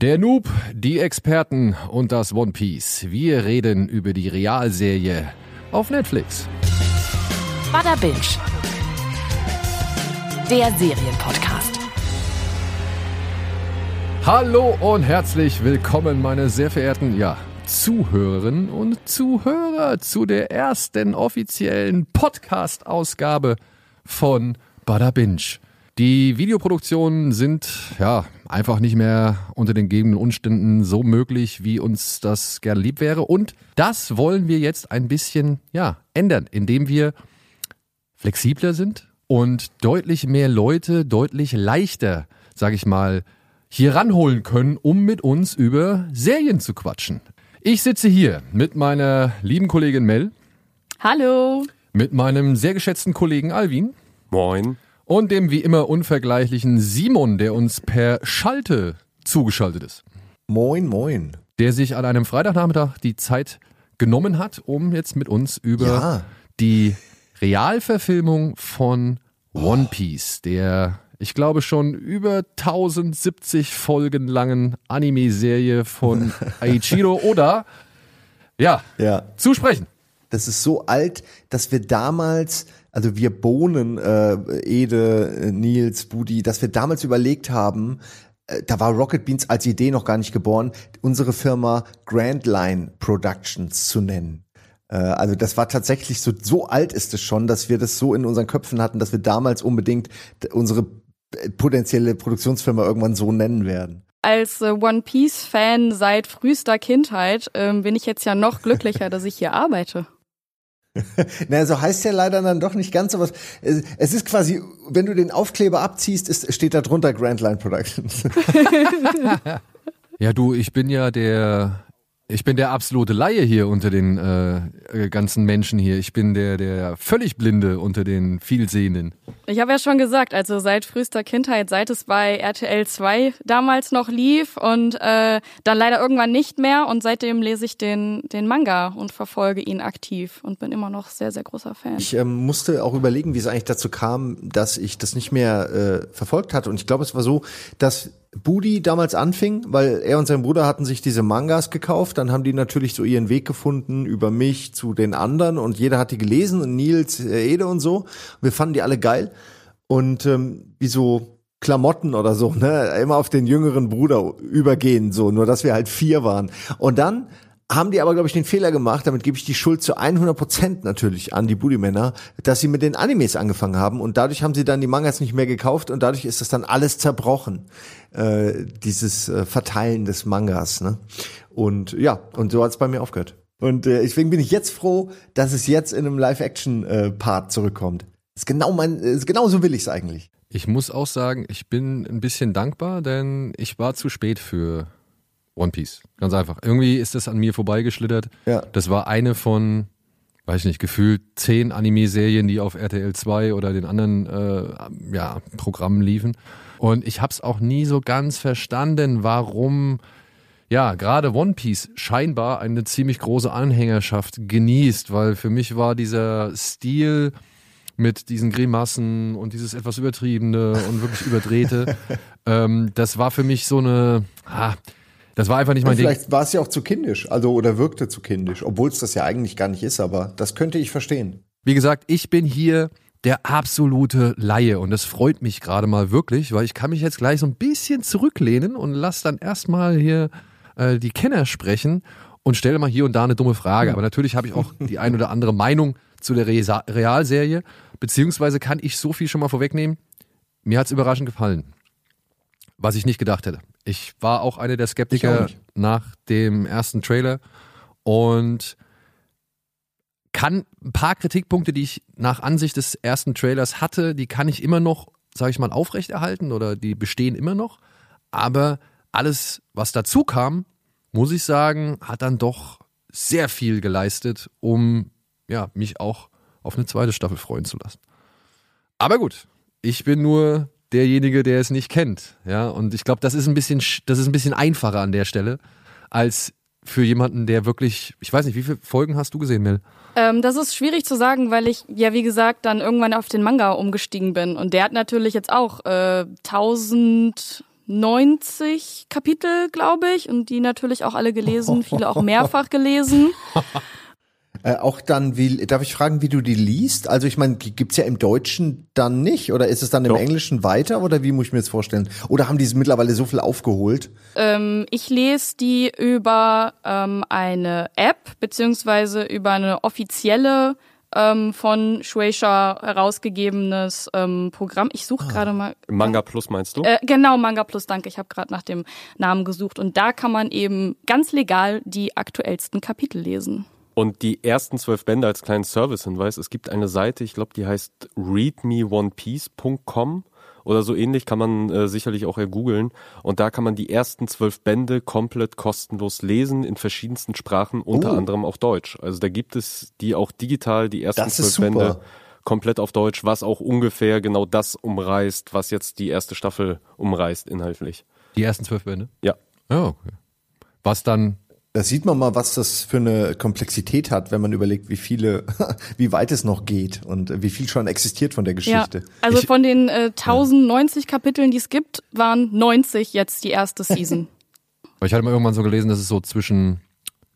Der Noob, die Experten und das One Piece. Wir reden über die Realserie auf Netflix. Bada Binge. Der Serienpodcast. Hallo und herzlich willkommen, meine sehr verehrten, ja, Zuhörerinnen und Zuhörer zu der ersten offiziellen Podcast-Ausgabe von Bada Binge. Die Videoproduktionen sind ja einfach nicht mehr unter den gegebenen Umständen so möglich, wie uns das gerne lieb wäre. Und das wollen wir jetzt ein bisschen ja ändern, indem wir flexibler sind und deutlich mehr Leute deutlich leichter, sage ich mal, hier ranholen können, um mit uns über Serien zu quatschen. Ich sitze hier mit meiner lieben Kollegin Mel. Hallo. Mit meinem sehr geschätzten Kollegen Alvin. Moin und dem wie immer unvergleichlichen Simon, der uns per Schalte zugeschaltet ist. Moin, moin. Der sich an einem Freitagnachmittag die Zeit genommen hat, um jetzt mit uns über ja. die Realverfilmung von One Piece, der ich glaube schon über 1070 Folgen langen Anime-Serie von Aichiro Oda, ja, ja, zu sprechen. Das ist so alt, dass wir damals also wir Bohnen, äh, Ede, Nils, Budi, dass wir damals überlegt haben, äh, da war Rocket Beans als Idee noch gar nicht geboren, unsere Firma Grand Line Productions zu nennen. Äh, also das war tatsächlich so, so alt ist es schon, dass wir das so in unseren Köpfen hatten, dass wir damals unbedingt unsere äh, potenzielle Produktionsfirma irgendwann so nennen werden als äh, One Piece Fan seit frühester Kindheit ähm, bin ich jetzt ja noch glücklicher, dass ich hier arbeite. Na, so heißt ja leider dann doch nicht ganz, aber es, es ist quasi, wenn du den Aufkleber abziehst, ist, steht da drunter Grand Line Productions. ja, du, ich bin ja der ich bin der absolute Laie hier unter den äh, ganzen Menschen hier. Ich bin der, der völlig Blinde unter den Vielsehenden. Ich habe ja schon gesagt, also seit frühester Kindheit, seit es bei RTL 2 damals noch lief und äh, dann leider irgendwann nicht mehr. Und seitdem lese ich den, den Manga und verfolge ihn aktiv und bin immer noch sehr, sehr großer Fan. Ich ähm, musste auch überlegen, wie es eigentlich dazu kam, dass ich das nicht mehr äh, verfolgt hatte. Und ich glaube, es war so, dass Budi damals anfing, weil er und sein Bruder hatten sich diese Mangas gekauft, dann haben die natürlich so ihren Weg gefunden über mich zu den anderen und jeder hat die gelesen und Nils, äh, Ede und so. Wir fanden die alle geil und ähm, wie so Klamotten oder so, ne, immer auf den jüngeren Bruder übergehen, so, nur dass wir halt vier waren. Und dann haben die aber, glaube ich, den Fehler gemacht, damit gebe ich die Schuld zu 100 Prozent natürlich an die Booty-Männer, dass sie mit den Animes angefangen haben und dadurch haben sie dann die Mangas nicht mehr gekauft und dadurch ist das dann alles zerbrochen, äh, dieses äh, Verteilen des Mangas. Ne? Und ja, und so hat es bei mir aufgehört. Und äh, deswegen bin ich jetzt froh, dass es jetzt in einem Live-Action-Part äh, zurückkommt. Ist genau mein, ist genau so will ich es eigentlich. Ich muss auch sagen, ich bin ein bisschen dankbar, denn ich war zu spät für One Piece. Ganz einfach. Irgendwie ist das an mir vorbeigeschlittert. Ja. Das war eine von, weiß ich nicht, gefühlt zehn Anime-Serien, die auf RTL 2 oder den anderen äh, ja, Programmen liefen. Und ich habe es auch nie so ganz verstanden, warum ja, gerade One Piece scheinbar eine ziemlich große Anhängerschaft genießt, weil für mich war dieser Stil mit diesen Grimassen und dieses etwas übertriebene und wirklich überdrehte, ähm, das war für mich so eine, ah, das war einfach nicht mein Ding. Vielleicht war es ja auch zu kindisch, also oder wirkte zu kindisch, obwohl es das ja eigentlich gar nicht ist, aber das könnte ich verstehen. Wie gesagt, ich bin hier der absolute Laie und das freut mich gerade mal wirklich, weil ich kann mich jetzt gleich so ein bisschen zurücklehnen und lass dann erstmal hier äh, die Kenner sprechen und stelle mal hier und da eine dumme Frage. Aber natürlich habe ich auch die ein oder andere Meinung zu der Re Realserie, beziehungsweise kann ich so viel schon mal vorwegnehmen. Mir hat's überraschend gefallen was ich nicht gedacht hätte. Ich war auch einer der Skeptiker nach dem ersten Trailer und kann ein paar Kritikpunkte, die ich nach Ansicht des ersten Trailers hatte, die kann ich immer noch, sage ich mal, aufrechterhalten oder die bestehen immer noch. Aber alles, was dazu kam, muss ich sagen, hat dann doch sehr viel geleistet, um ja, mich auch auf eine zweite Staffel freuen zu lassen. Aber gut, ich bin nur derjenige, der es nicht kennt. Ja, und ich glaube, das ist ein bisschen, das ist ein bisschen einfacher an der Stelle als für jemanden, der wirklich, ich weiß nicht, wie viele Folgen hast du gesehen, Mel? Ähm, das ist schwierig zu sagen, weil ich ja, wie gesagt, dann irgendwann auf den Manga umgestiegen bin. Und der hat natürlich jetzt auch äh, 1000 90 Kapitel, glaube ich, und die natürlich auch alle gelesen, viele auch mehrfach gelesen. Äh, auch dann, wie darf ich fragen, wie du die liest? Also ich meine, gibt's ja im Deutschen dann nicht oder ist es dann im Doch. Englischen weiter oder wie muss ich mir das vorstellen? Oder haben die mittlerweile so viel aufgeholt? Ähm, ich lese die über ähm, eine App beziehungsweise über eine offizielle ähm, von Shueisha herausgegebenes ähm, Programm. Ich suche gerade mal. Manga Plus meinst du? Äh, genau, Manga Plus, danke. Ich habe gerade nach dem Namen gesucht. Und da kann man eben ganz legal die aktuellsten Kapitel lesen. Und die ersten zwölf Bände als kleinen Service-Hinweis. Es gibt eine Seite, ich glaube, die heißt readmeonepiece.com oder so ähnlich, kann man äh, sicherlich auch ergoogeln. Und da kann man die ersten zwölf Bände komplett kostenlos lesen in verschiedensten Sprachen, unter Oh. anderem auch Deutsch. Also da gibt es die auch digital, die ersten zwölf super. Bände komplett auf Deutsch, was auch ungefähr genau das umreißt, was jetzt die erste Staffel umreißt inhaltlich. Die ersten zwölf Bände? Ja. Ja, okay. Was dann Da sieht man mal, was das für eine Komplexität hat, wenn man überlegt, wie viele, wie weit es noch geht und wie viel schon existiert von der Geschichte. Ja, also ich, von den äh, 1090 Kapiteln, die es gibt, waren 90 jetzt die erste Season. Weil ich hatte mal irgendwann so gelesen, dass es so zwischen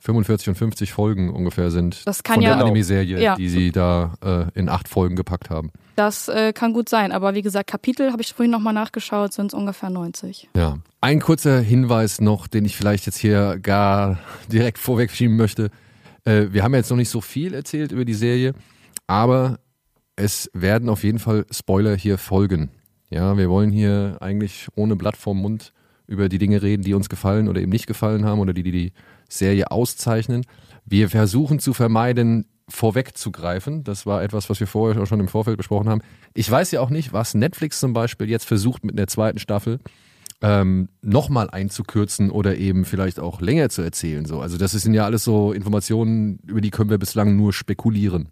45 und 50 Folgen ungefähr sind Das kann von ja- der Anime-Serie, Ja. die sie da äh, in acht Folgen gepackt haben. Das äh, kann gut sein, aber wie gesagt, Kapitel habe ich vorhin nochmal nachgeschaut, sind es ungefähr 90. Ja. Ein kurzer Hinweis noch, den ich vielleicht jetzt hier gar direkt vorwegschieben möchte. Äh, wir haben jetzt noch nicht so viel erzählt über die Serie, aber es werden auf jeden Fall Spoiler hier folgen. Ja, wir wollen hier eigentlich ohne Blatt vorm Mund über die Dinge reden, die uns gefallen oder eben nicht gefallen haben oder die die, die Serie auszeichnen. Wir versuchen zu vermeiden, vorwegzugreifen. Das war etwas, was wir vorher auch schon im Vorfeld besprochen haben. Ich weiß ja auch nicht, was Netflix zum Beispiel jetzt versucht mit der zweiten Staffel ähm, nochmal einzukürzen oder eben vielleicht auch länger zu erzählen. So. Also das sind ja alles so Informationen, über die können wir bislang nur spekulieren.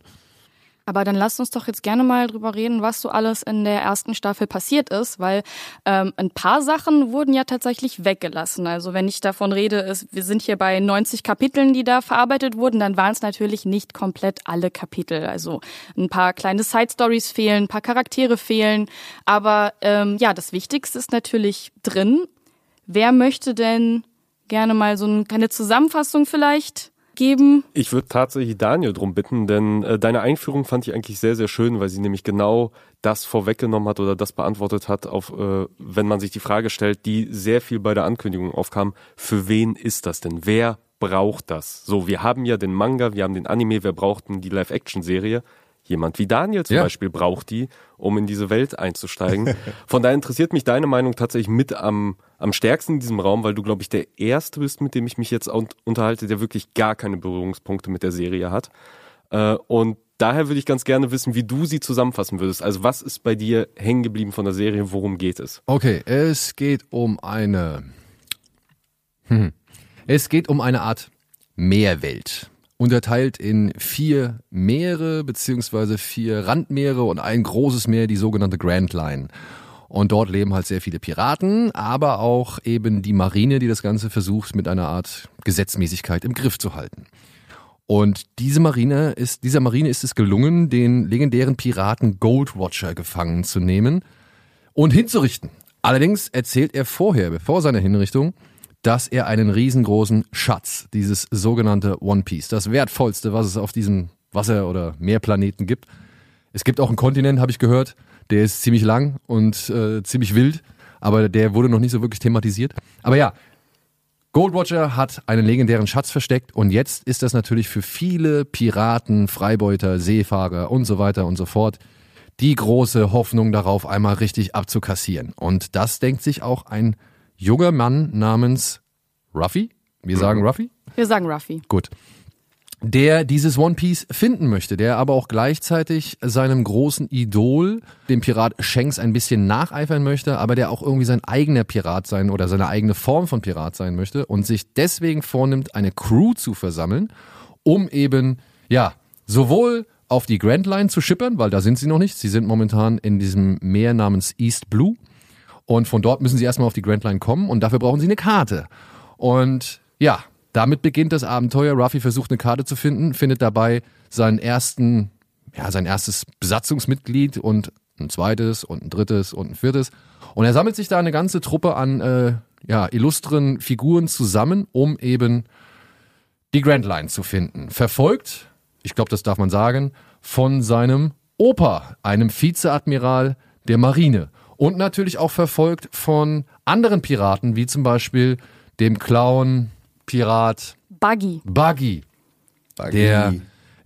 Aber dann lasst uns doch jetzt gerne mal drüber reden, was so alles in der ersten Staffel passiert ist, weil ähm, ein paar Sachen wurden ja tatsächlich weggelassen. Also wenn ich davon rede, ist, wir sind hier bei 90 Kapiteln, die da verarbeitet wurden, dann waren es natürlich nicht komplett alle Kapitel. Also ein paar kleine Side-Stories fehlen, ein paar Charaktere fehlen. Aber ähm, ja, das Wichtigste ist natürlich drin. Wer möchte denn gerne mal so eine kleine Zusammenfassung vielleicht geben? Ich würde tatsächlich Daniel drum bitten, denn äh, deine Einführung fand ich eigentlich sehr, sehr schön, weil sie nämlich genau das vorweggenommen hat oder das beantwortet hat, auf, äh, wenn man sich die Frage stellt, die sehr viel bei der Ankündigung aufkam, für wen ist das denn? Wer braucht das? So, wir haben ja den Manga, wir haben den Anime, wir brauchten die Live-Action-Serie. Jemand wie Daniel zum Ja. Beispiel braucht die, um in diese Welt einzusteigen. Von daher interessiert mich deine Meinung tatsächlich mit am, am stärksten in diesem Raum, weil du, glaube ich, der Erste bist, mit dem ich mich jetzt un- unterhalte, der wirklich gar keine Berührungspunkte mit der Serie hat. Äh, und daher würde ich ganz gerne wissen, wie du sie zusammenfassen würdest. Also was ist bei dir hängen geblieben von der Serie? Worum geht es? Okay, es geht um eine. Hm. Es geht um eine Art Meerwelt. Unterteilt in vier Meere beziehungsweise vier Randmeere und ein großes Meer, die sogenannte Grand Line. Und dort leben halt sehr viele Piraten, aber auch eben die Marine, die das Ganze versucht, mit einer Art Gesetzmäßigkeit im Griff zu halten. Und diese Marine ist, dieser Marine ist es gelungen, den legendären Piraten Goldwatcher gefangen zu nehmen und hinzurichten. Allerdings erzählt er vorher, bevor seiner Hinrichtung, dass er einen riesengroßen Schatz, dieses sogenannte One Piece, das wertvollste, was es auf diesem Wasser- oder Meerplaneten gibt. Es gibt auch einen Kontinent, habe ich gehört, der ist ziemlich lang und äh, ziemlich wild, aber der wurde noch nicht so wirklich thematisiert. Aber ja, Goldwatcher hat einen legendären Schatz versteckt und jetzt ist das natürlich für viele Piraten, Freibeuter, Seefahrer und so weiter und so fort die große Hoffnung darauf, einmal richtig abzukassieren. Und das denkt sich auch ein junger Mann namens Ruffy. Wir sagen Ruffy? Wir sagen Ruffy. Gut. Der dieses One Piece finden möchte, der aber auch gleichzeitig seinem großen Idol, dem Pirat Shanks, ein bisschen nacheifern möchte, aber der auch irgendwie sein eigener Pirat sein oder seine eigene Form von Pirat sein möchte und sich deswegen vornimmt, eine Crew zu versammeln, um eben, ja, sowohl auf die Grand Line zu schippern, weil da sind sie noch nicht. Sie sind momentan in diesem Meer namens East Blue. Und von dort müssen sie erstmal auf die Grand Line kommen und dafür brauchen sie eine Karte. Und ja, damit beginnt das Abenteuer. Ruffy versucht eine Karte zu finden, findet dabei seinen ersten, ja, sein erstes Besatzungsmitglied und ein zweites und ein drittes und ein viertes. Und er sammelt sich da eine ganze Truppe an äh, ja, illustren Figuren zusammen, um eben die Grand Line zu finden. Verfolgt, ich glaube, das darf man sagen, von seinem Opa, einem Vizeadmiral der Marine. Und natürlich auch verfolgt von anderen Piraten, wie zum Beispiel dem Clown, Pirat Buggy. Buggy, der,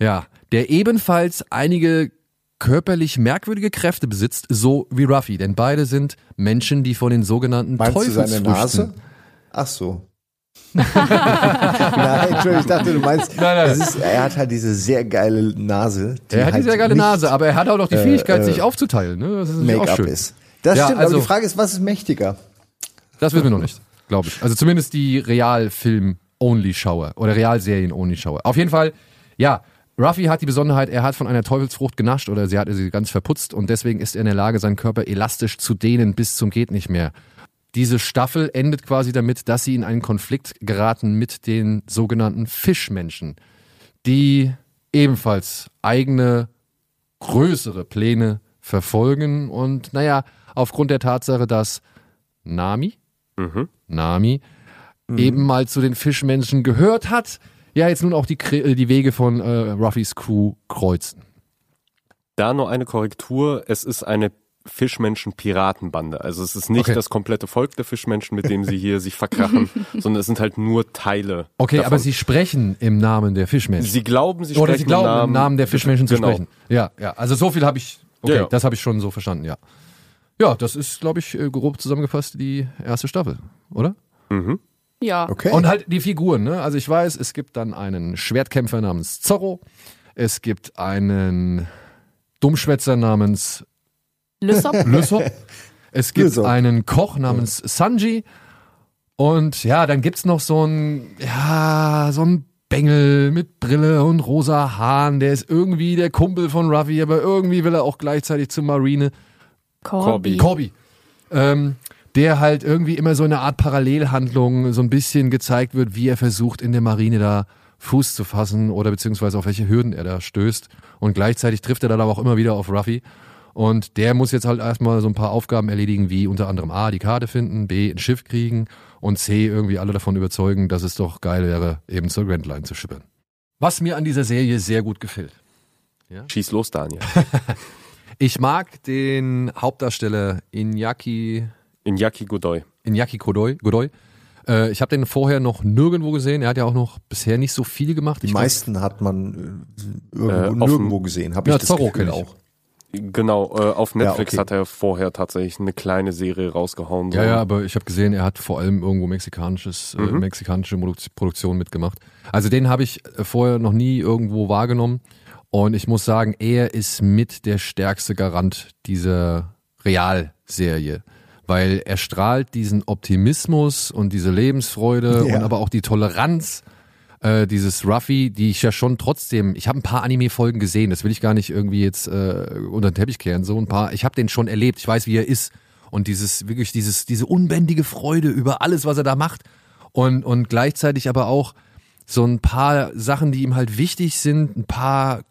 ja, der ebenfalls einige körperlich merkwürdige Kräfte besitzt, so wie Ruffy. Denn beide sind Menschen, die von den sogenannten Meinst du seine Teufelsfrüchten. Nase? Ach so. nein, Entschuldigung, ich dachte, du meinst, Nein, nein. Es ist, er hat halt diese sehr geile Nase. Die Er hat halt diese geile nicht Nase, aber er hat auch noch die äh, Fähigkeit, äh, sich aufzuteilen. Ne? Das ist natürlich auch Make-up schön. ist. Das Ja, stimmt, also- aber die Frage ist, was ist mächtiger? Das wissen wir noch nicht, glaube ich. Also zumindest die Realfilm-Only-Schauer oder Realserien-Only-Schauer. Auf jeden Fall, ja, Ruffy hat die Besonderheit, er hat von einer Teufelsfrucht genascht oder sie hat sie ganz verputzt und deswegen ist er in der Lage, seinen Körper elastisch zu dehnen bis zum geht nicht mehr. Diese Staffel endet quasi damit, dass sie in einen Konflikt geraten mit den sogenannten Fischmenschen, die ebenfalls eigene größere Pläne verfolgen und naja, aufgrund der Tatsache, dass Nami, Nami, eben mal zu den Fischmenschen gehört hat, ja jetzt nun auch die, äh, die Wege von äh, Ruffys Crew kreuzen. Da nur eine Korrektur. Es ist eine Fischmenschen-Piratenbande. Also es ist nicht Okay. das komplette Volk der Fischmenschen, mit dem sie hier sich verkrachen, sondern es sind halt nur Teile. Okay, davon. aber sie sprechen im Namen der Fischmenschen. Sie glauben, sie Oder sprechen sie glauben, im Namen der Fischmenschen zu genau. sprechen. Ja, ja. Also so viel habe ich, okay, Ja, ja. das habe ich schon so verstanden, ja. Ja, das ist, glaube ich, äh, grob zusammengefasst die erste Staffel, oder? Ja. Okay. Und halt die Figuren, ne? Also ich weiß, es gibt dann einen Schwertkämpfer namens Zorro, es gibt einen Dummschwätzer namens Lysop. Lysop, es gibt Lysop. einen Koch namens Sanji und ja, dann gibt's noch so einen, ja, so einen Bengel mit Brille und rosa Haaren, der ist irgendwie der Kumpel von Ruffy, aber irgendwie will er auch gleichzeitig zur Marine. Corby. Corby. Ähm, der halt irgendwie immer so eine Art Parallelhandlung so ein bisschen gezeigt wird, wie er versucht, in der Marine da Fuß zu fassen oder beziehungsweise auf welche Hürden er da stößt. Und gleichzeitig trifft er dann aber auch immer wieder auf Ruffy. Und der muss jetzt halt erstmal so ein paar Aufgaben erledigen, wie unter anderem A, die Karte finden, B, ein Schiff kriegen und C, irgendwie alle davon überzeugen, dass es doch geil wäre, eben zur Grand Line zu schippern. Was mir an dieser Serie sehr gut gefällt. Schieß los, Daniel. Ich mag den Hauptdarsteller Iñaki Inyaki Godoy. Iñaki Godoy. Godoy. Äh, ich habe den vorher noch nirgendwo gesehen. Er hat ja auch noch bisher nicht so viel gemacht. die Ich glaub- meisten hat man äh, irgendwo, Äh, nirgendwo gesehen, habe Ja, ich das Zorro Gefühl auch. Genau, äh, auf Netflix okay. hat er vorher tatsächlich eine kleine Serie rausgehauen. so. Ja, ja, aber ich habe gesehen, er hat vor allem irgendwo mexikanisches, äh, Mhm. mexikanische Produ- Produktion mitgemacht. Also den habe ich äh, vorher noch nie irgendwo wahrgenommen. Und ich muss sagen, er ist mit der stärkste Garant dieser Realserie. Weil er strahlt diesen Optimismus und diese Lebensfreude Ja. und aber auch die Toleranz äh, dieses Ruffy, die ich ja schon trotzdem, ich habe ein paar Anime-Folgen gesehen, das will ich gar nicht irgendwie jetzt äh, unter den Teppich kehren, so ein paar, ich habe den schon erlebt, ich weiß, wie er ist und dieses, wirklich dieses, diese unbändige Freude über alles, was er da macht und, und gleichzeitig aber auch so ein paar Sachen, die ihm halt wichtig sind, ein paar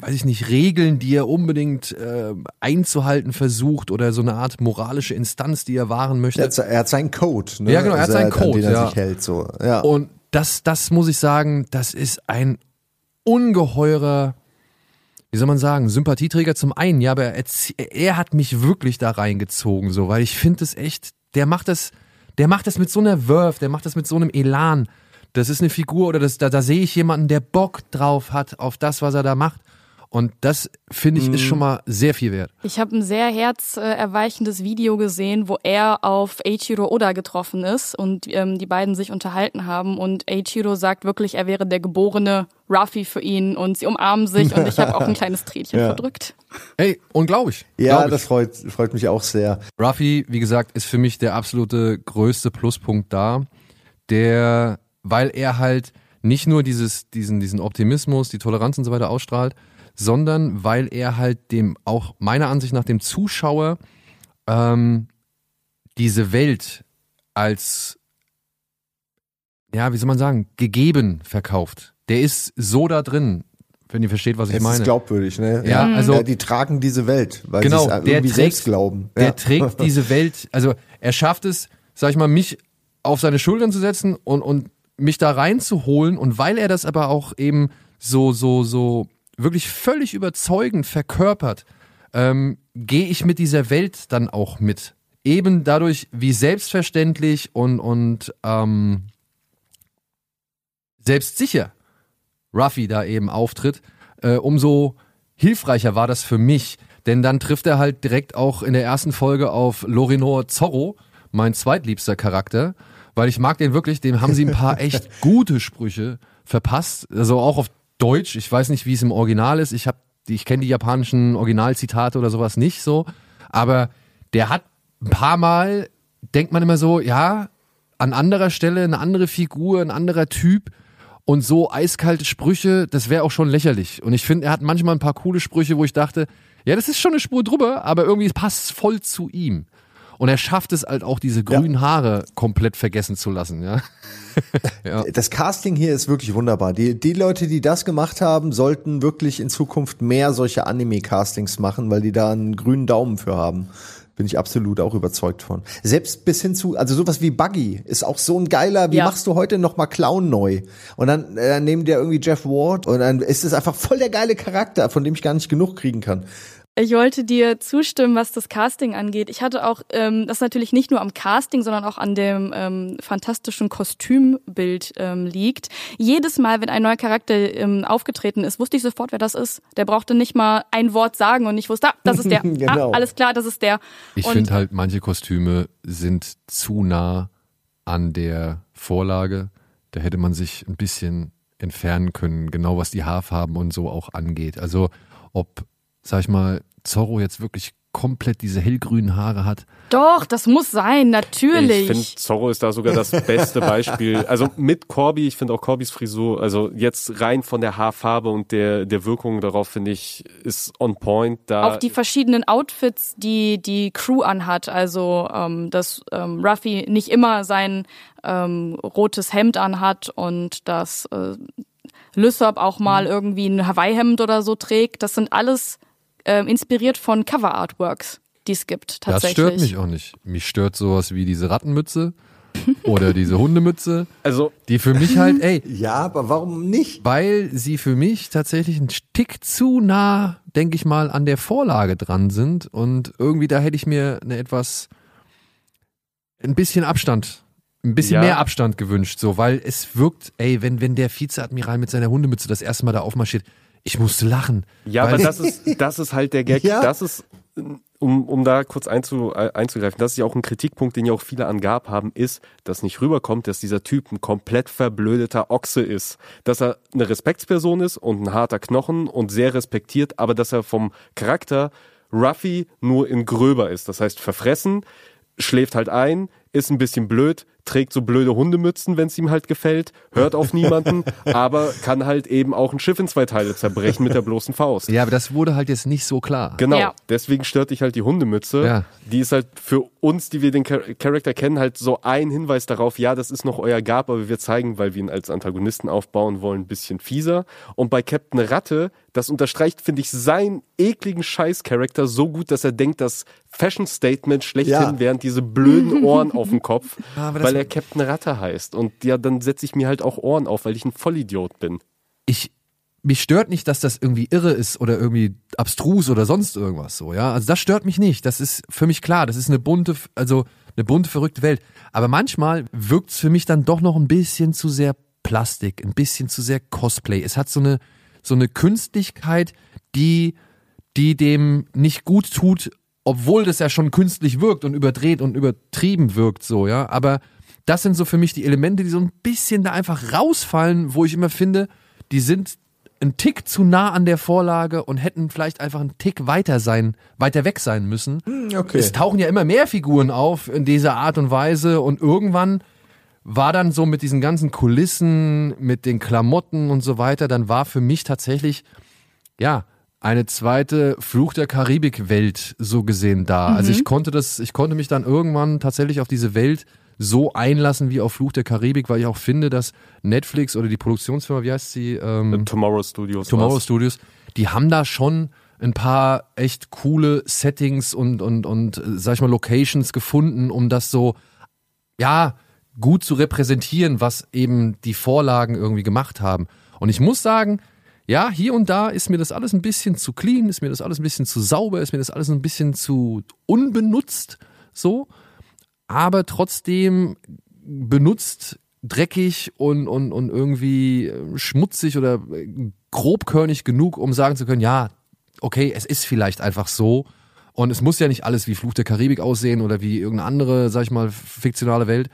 weiß ich nicht, Regeln, die er unbedingt äh, einzuhalten versucht oder so eine Art moralische Instanz, die er wahren möchte. Er hat, er hat seinen Code, ne? Ja, genau, er hat seinen an Code, den er ja. sich hält, so. Ja. Und das, das muss ich sagen, das ist ein ungeheurer, wie soll man sagen, Sympathieträger zum einen, ja, aber er, er hat mich wirklich da reingezogen, so, weil ich finde es echt, der macht das, der macht das mit so einer Wurf, der macht das mit so einem Elan. Das ist eine Figur oder das, da, da sehe ich jemanden, der Bock drauf hat auf das, was er da macht. Und das finde ich ist schon mal sehr viel wert. Ich habe ein sehr herzerweichendes Video gesehen, wo er auf Eiichiro Oda getroffen ist und ähm, die beiden sich unterhalten haben und Eiichiro sagt wirklich, er wäre der geborene Ruffy für ihn und sie umarmen sich und ich habe auch ein kleines Tränchen Ja. verdrückt. Ey, unglaublich. ja, Glaub ich. das freut, freut mich auch sehr. Ruffy, wie gesagt, ist für mich der absolute größte Pluspunkt da, der, weil er halt nicht nur dieses, diesen, diesen Optimismus, die Toleranz und so weiter ausstrahlt, sondern weil er halt dem, auch meiner Ansicht nach dem Zuschauer, ähm, diese Welt als, ja, wie soll man sagen, gegeben verkauft. Der ist so da drin. wenn ihr versteht, was ich Es meine. ist glaubwürdig, ne? Ja, Mhm. also- ja, die tragen diese Welt, weil genau, sie es irgendwie trägt, selbst glauben. Der ja. trägt diese Welt, also er schafft es, sag ich mal, mich auf seine Schultern zu setzen und, und mich da reinzuholen und weil er das aber auch eben so, so, so wirklich völlig überzeugend verkörpert, ähm, gehe ich mit dieser Welt dann auch mit. Eben dadurch, wie selbstverständlich und, und ähm, selbstsicher Ruffy da eben auftritt, äh, umso hilfreicher war das für mich. Denn dann trifft er halt direkt auch in der ersten Folge auf Lorinor Zorro, mein zweitliebster Charakter, weil ich mag den wirklich, dem haben sie ein paar echt gute Sprüche verpasst. Also auch auf Deutsch, ich weiß nicht, wie es im Original ist. Ich habe ich kenne die japanischen Originalzitate oder sowas nicht so, aber der hat ein paar Mal denkt man immer so, ja, an anderer Stelle eine andere Figur, ein anderer Typ und so eiskalte Sprüche, das wäre auch schon lächerlich. Und ich finde, er hat manchmal ein paar coole Sprüche, wo ich dachte, ja, das ist schon eine Spur drüber, aber irgendwie passt es voll zu ihm. Und er schafft es halt auch, diese grünen Haare komplett vergessen zu lassen, ja. Das Casting hier ist wirklich wunderbar. Die, die Leute, die das gemacht haben, sollten wirklich in Zukunft mehr solche Anime-Castings machen, weil die da einen grünen Daumen für haben. Bin ich absolut auch überzeugt von. Selbst bis hin zu, also sowas wie Buggy ist auch so ein geiler, wie Ja. machst du heute noch mal Clown neu? Und dann, äh, dann nehmen die irgendwie Jeff Ward und dann ist es einfach voll der geile Charakter, von dem ich gar nicht genug kriegen kann. Ich wollte dir zustimmen, was das Casting angeht. Ich hatte auch ähm, das natürlich nicht nur am Casting, sondern auch an dem ähm, fantastischen Kostümbild ähm, liegt. Jedes Mal, wenn ein neuer Charakter ähm, aufgetreten ist, wusste ich sofort, wer das ist. Der brauchte nicht mal ein Wort sagen und ich wusste, ah, das ist der. Genau. Ah, alles klar, das ist der. Ich finde halt, manche Kostüme sind zu nah an der Vorlage. Da hätte man sich ein bisschen entfernen können, genau was die Haarfarben und so auch angeht. Also ob, sag ich mal, Zorro jetzt wirklich komplett diese hellgrünen Haare hat. Doch, das muss sein, natürlich. Ich finde, Zorro ist da sogar das beste Beispiel. Also mit Corby, ich finde auch Corbys Frisur, also jetzt rein von der Haarfarbe und der, der Wirkung darauf, finde ich, ist on point. Da auch die verschiedenen Outfits, die die Crew anhat. Also, ähm, dass ähm, Ruffy nicht immer sein ähm, rotes Hemd anhat und dass äh, Lysop auch Mhm. mal irgendwie ein Hawaii-Hemd oder so trägt. Das sind alles ähm, inspiriert von Cover-Artworks, die es gibt Das tatsächlich. stört mich auch nicht. Mich stört sowas wie diese Rattenmütze oder diese Hundemütze, also die für mich halt, ey, Ja, aber warum nicht? weil sie für mich tatsächlich ein Tick zu nah, denke ich mal, an der Vorlage dran sind und irgendwie da hätte ich mir eine etwas ein bisschen Abstand, ein bisschen Ja. mehr Abstand gewünscht, so, weil es wirkt, ey, wenn wenn der Vizeadmiral mit seiner Hundemütze das erste Mal da aufmarschiert, ich musste lachen. Ja, aber das ist, das ist halt der Gag. Ja. Das ist, um, um da kurz einzu, äh, einzugreifen, das ist ja auch ein Kritikpunkt, den ja auch viele an Gab haben, ist, dass nicht rüberkommt, dass dieser Typ ein komplett verblödeter Ochse ist. Dass er eine Respektsperson ist und ein harter Knochen und sehr respektiert, aber dass er vom Charakter Ruffy nur in gröber ist. Das heißt, verfressen, schläft halt ein, ist ein bisschen blöd, trägt so blöde Hundemützen, wenn es ihm halt gefällt, hört auf niemanden, aber kann halt eben auch ein Schiff in zwei Teile zerbrechen mit der bloßen Faust. ja, aber das wurde halt jetzt nicht so klar. Genau, Ja. deswegen stört dich halt die Hundemütze. Ja. Die ist halt für uns, die wir den Char Charakter kennen, halt so ein Hinweis darauf, ja, das ist noch euer Gab, aber wir zeigen, weil wir ihn als Antagonisten aufbauen wollen, ein bisschen fieser. Und bei Captain Ratte, das unterstreicht, finde ich, seinen ekligen Scheiß-Charakter so gut, dass er denkt, das Fashion-Statement schlechthin Ja. wären diese blöden Ohren auf dem Kopf, Aber das- weil er Captain Ratte heißt. Und ja, dann setze ich mir halt auch Ohren auf, weil ich ein Vollidiot bin. ich mich stört nicht, dass das irgendwie irre ist oder irgendwie abstrus oder sonst irgendwas so, ja. Also das stört mich nicht. Das ist für mich klar. Das ist eine bunte, also eine bunte, verrückte Welt. Aber manchmal wirkt es für mich dann doch noch ein bisschen zu sehr Plastik, ein bisschen zu sehr Cosplay. Es hat so eine, so eine Künstlichkeit, die, die dem nicht gut tut, obwohl das ja schon künstlich wirkt und überdreht und übertrieben wirkt, so, ja. Aber das sind so für mich die Elemente, die so ein bisschen da einfach rausfallen, wo ich immer finde, die sind ein Tick zu nah an der Vorlage und hätten vielleicht einfach einen Tick weiter sein, weiter weg sein müssen. Okay. Es tauchen ja immer mehr Figuren auf in dieser Art und Weise und irgendwann war dann so mit diesen ganzen Kulissen, mit den Klamotten und so weiter, dann war für mich tatsächlich, ja, eine zweite Fluch der Karibik-Welt so gesehen da. Also ich konnte das, ich konnte mich dann irgendwann tatsächlich auf diese Welt so einlassen wie auf Fluch der Karibik, weil ich auch finde, dass Netflix oder die Produktionsfirma, wie heißt sie? Ähm, Tomorrow Studios. Tomorrow war's. Studios, die haben da schon ein paar echt coole Settings und, und, und, äh, sag ich mal, Locations gefunden, um das so, ja, gut zu repräsentieren, was eben die Vorlagen irgendwie gemacht haben. Und ich muss sagen, ja, hier und da ist mir das alles ein bisschen zu clean, ist mir das alles ein bisschen zu sauber, ist mir das alles ein bisschen zu unbenutzt, so. Aber trotzdem benutzt, dreckig und, und, und irgendwie äh, schmutzig oder äh, grobkörnig genug, um sagen zu können, ja, okay, es ist vielleicht einfach so. Und es muss ja nicht alles wie Fluch der Karibik aussehen oder wie irgendeine andere, sag ich mal, fiktionale Welt.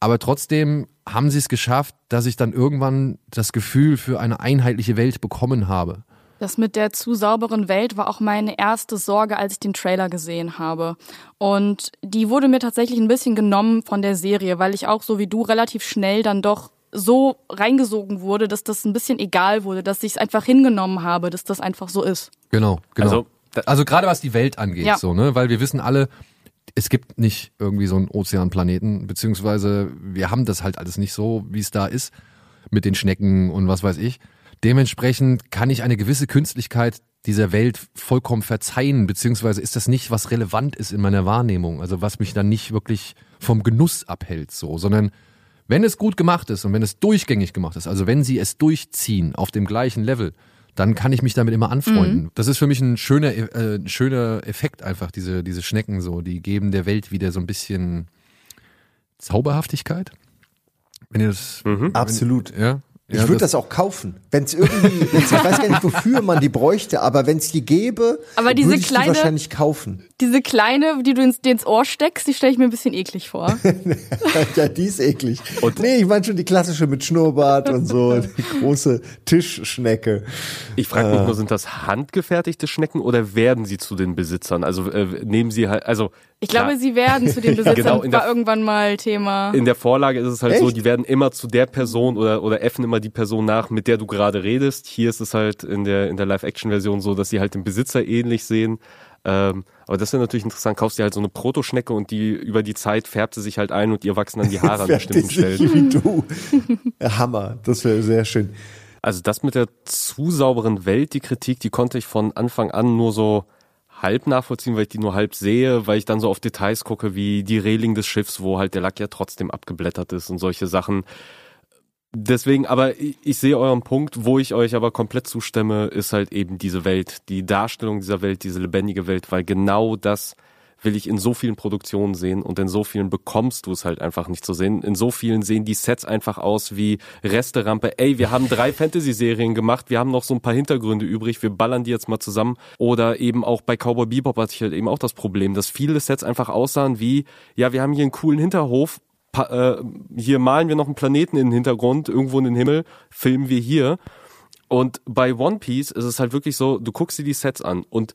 Aber trotzdem haben sie es geschafft, dass ich dann irgendwann das Gefühl für eine einheitliche Welt bekommen habe. Das mit der zu sauberen Welt war auch meine erste Sorge, als ich den Trailer gesehen habe. Und die wurde mir tatsächlich ein bisschen genommen von der Serie, weil ich auch so wie du relativ schnell dann doch so reingesogen wurde, dass das ein bisschen egal wurde, dass ich es einfach hingenommen habe, dass das einfach so ist. Genau, genau. Also, Also gerade was die Welt angeht, Ja. so, ne? Weil wir wissen alle, es gibt nicht irgendwie so einen Ozeanplaneten, beziehungsweise wir haben das halt alles nicht so, wie es da ist, mit den Schnecken und was weiß ich. Dementsprechend kann ich eine gewisse Künstlichkeit dieser Welt vollkommen verzeihen, beziehungsweise ist das nicht, was relevant ist in meiner Wahrnehmung, also was mich dann nicht wirklich vom Genuss abhält, so, sondern wenn es gut gemacht ist und wenn es durchgängig gemacht ist, also wenn sie es durchziehen auf dem gleichen Level, dann kann ich mich damit immer anfreunden. Das ist für mich ein schöner, äh, ein schöner Effekt einfach, diese, diese Schnecken so, die geben der Welt wieder so ein bisschen Zauberhaftigkeit. Wenn ihr das, Absolut. ja. Ich ja, würde das, auch kaufen. Wenn es irgendwie, wenn's, ich weiß gar nicht, wofür man die bräuchte, aber wenn es die gäbe, würde ich kleine- die wahrscheinlich kaufen. Diese kleine, die du ins, dir ins Ohr steckst, die stelle ich mir ein bisschen eklig vor. ja, die ist eklig. nee, ich meine schon die klassische mit Schnurrbart und so, die große Tischschnecke. Ich frage mich nur, sind das handgefertigte Schnecken oder werden sie zu den Besitzern? Also äh, nehmen sie halt, also Ich glaube, sie werden zu den Besitzern, genau, in der- war irgendwann mal Thema. in der Vorlage ist es halt so, Echt? die werden immer zu der Person oder, oder äffen immer die Person nach, mit der du gerade redest. Hier ist es halt in der, in der Live-Action-Version so, dass sie halt den Besitzer ähnlich sehen. Ähm, aber das wäre natürlich interessant. Kaufst dir halt so eine Protoschnecke und die über die Zeit färbt sie sich halt ein und ihr wachsen dann die Haare an bestimmten Stellen. wie du. Hammer, das wäre sehr schön. Also das mit der zu sauberen Welt, die Kritik, die konnte ich von Anfang an nur so halb nachvollziehen, weil ich die nur halb sehe, weil ich dann so auf Details gucke, wie die Reling des Schiffs, wo halt der Lack ja trotzdem abgeblättert ist und solche Sachen. Deswegen, aber ich, sehe euren Punkt, wo ich euch aber komplett zustimme, ist halt eben diese Welt, die Darstellung dieser Welt, diese lebendige Welt, weil genau das will ich in so vielen Produktionen sehen und in so vielen bekommst du es halt einfach nicht zu sehen. In so vielen sehen die Sets einfach aus wie Resterampe. Ey, wir haben drei Fantasy-Serien gemacht, wir haben noch so ein paar Hintergründe übrig, wir ballern die jetzt mal zusammen. Oder eben auch bei Cowboy Bebop hatte ich halt eben auch das Problem, dass viele Sets einfach aussahen wie, ja, wir haben hier einen coolen Hinterhof, äh, hier malen wir noch einen Planeten in den Hintergrund, irgendwo in den Himmel, filmen wir hier. Und bei One Piece ist es halt wirklich so, du guckst dir die Sets an und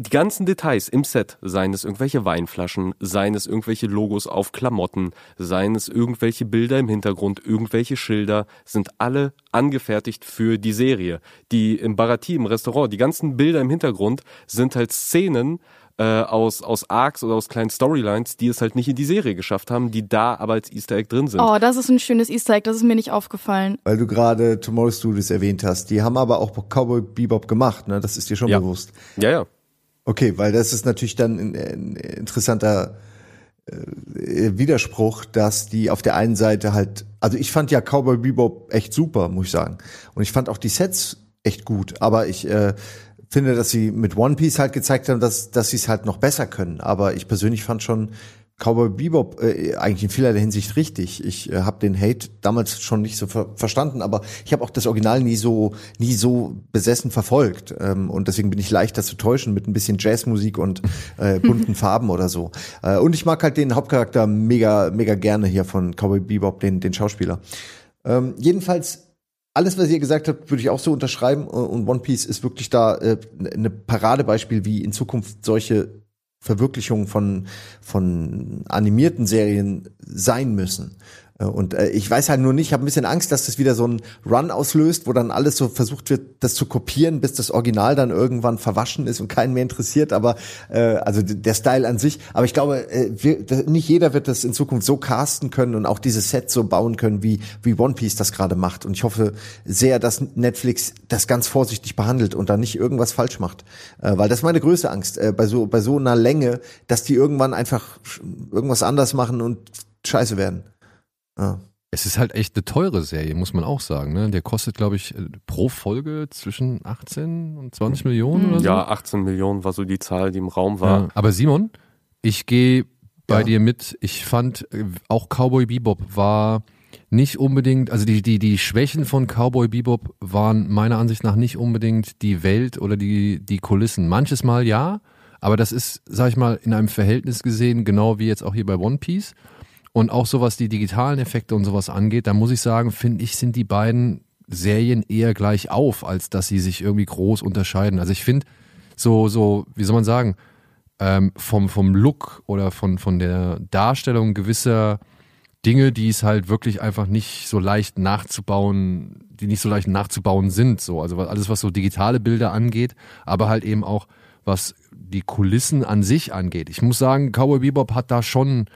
die ganzen Details im Set, seien es irgendwelche Weinflaschen, seien es irgendwelche Logos auf Klamotten, seien es irgendwelche Bilder im Hintergrund, irgendwelche Schilder, sind alle angefertigt für die Serie. Die im Barati, im Restaurant, die ganzen Bilder im Hintergrund sind halt Szenen äh, aus, aus Arcs oder aus kleinen Storylines, die es halt nicht in die Serie geschafft haben, die da aber als Easter Egg drin sind. Oh, das ist ein schönes Easter Egg, das ist mir nicht aufgefallen. Weil du gerade Tomorrow Studios erwähnt hast. Die haben aber auch Cowboy Bebop gemacht, ne? Das ist dir schon Ja. bewusst. Ja, ja. Okay, weil das ist natürlich dann ein, ein interessanter äh, Widerspruch, dass die auf der einen Seite halt, also ich fand ja Cowboy Bebop echt super, muss ich sagen. Und ich fand auch die Sets echt gut, aber ich äh, finde, dass sie mit One Piece halt gezeigt haben, dass, dass sie es halt noch besser können. Aber ich persönlich fand schon Cowboy Bebop äh, eigentlich in vielerlei Hinsicht richtig. Ich äh, habe den Hate damals schon nicht so ver verstanden, aber ich habe auch das Original nie so nie so besessen verfolgt ähm, und deswegen bin ich leichter zu täuschen mit ein bisschen Jazzmusik und äh, bunten Farben oder so. Äh, und ich mag halt den Hauptcharakter mega mega gerne hier von Cowboy Bebop, den den Schauspieler. Ähm, jedenfalls alles, was ihr gesagt habt, würde ich auch so unterschreiben. Und One Piece ist wirklich da äh, eine Paradebeispiel, wie in Zukunft solche Verwirklichungen von, von animierten Serien sein müssen. Äh, Und äh, ich weiß halt nur nicht, ich habe ein bisschen Angst, dass das wieder so ein Run auslöst, wo dann alles so versucht wird, das zu kopieren, bis das Original dann irgendwann verwaschen ist und keinen mehr interessiert. Aber äh, also der Style an sich. Aber ich glaube, äh, wir, nicht jeder wird das in Zukunft so casten können und auch dieses Set so bauen können, wie wie One Piece das gerade macht. Und ich hoffe sehr, dass Netflix das ganz vorsichtig behandelt und da nicht irgendwas falsch macht, äh, weil das ist meine größte Angst äh, bei so bei so einer Länge, dass die irgendwann einfach irgendwas anders machen und Scheiße werden. Ja. Es ist halt echt eine teure Serie, muss man auch sagen. Ne? Der kostet, glaube ich, äh, pro Folge zwischen 18 und 20 Millionen oder so. Ja, 18 Millionen war so die Zahl, die im Raum war. Ja. Aber Simon, ich gehe bei Ja. dir mit. Ich fand äh, auch Cowboy Bebop war nicht unbedingt, also die, die, die Schwächen von Cowboy Bebop waren meiner Ansicht nach nicht unbedingt die Welt oder die, die Kulissen. Manches Mal ja, aber das ist, sag ich mal, in einem Verhältnis gesehen, genau wie jetzt auch hier bei One Piece. Und auch so was die digitalen Effekte und sowas angeht, da muss ich sagen, finde ich, sind die beiden Serien eher gleich auf, als dass sie sich irgendwie groß unterscheiden. Also ich finde, so, so, wie soll man sagen, ähm, vom, vom Look oder von, von der Darstellung gewisser Dinge, die es halt wirklich einfach nicht so leicht nachzubauen, die nicht so leicht nachzubauen sind. So, also alles, was so digitale Bilder angeht, aber halt eben auch was die Kulissen an sich angeht. Ich muss sagen, Cowboy Bebop hat da schon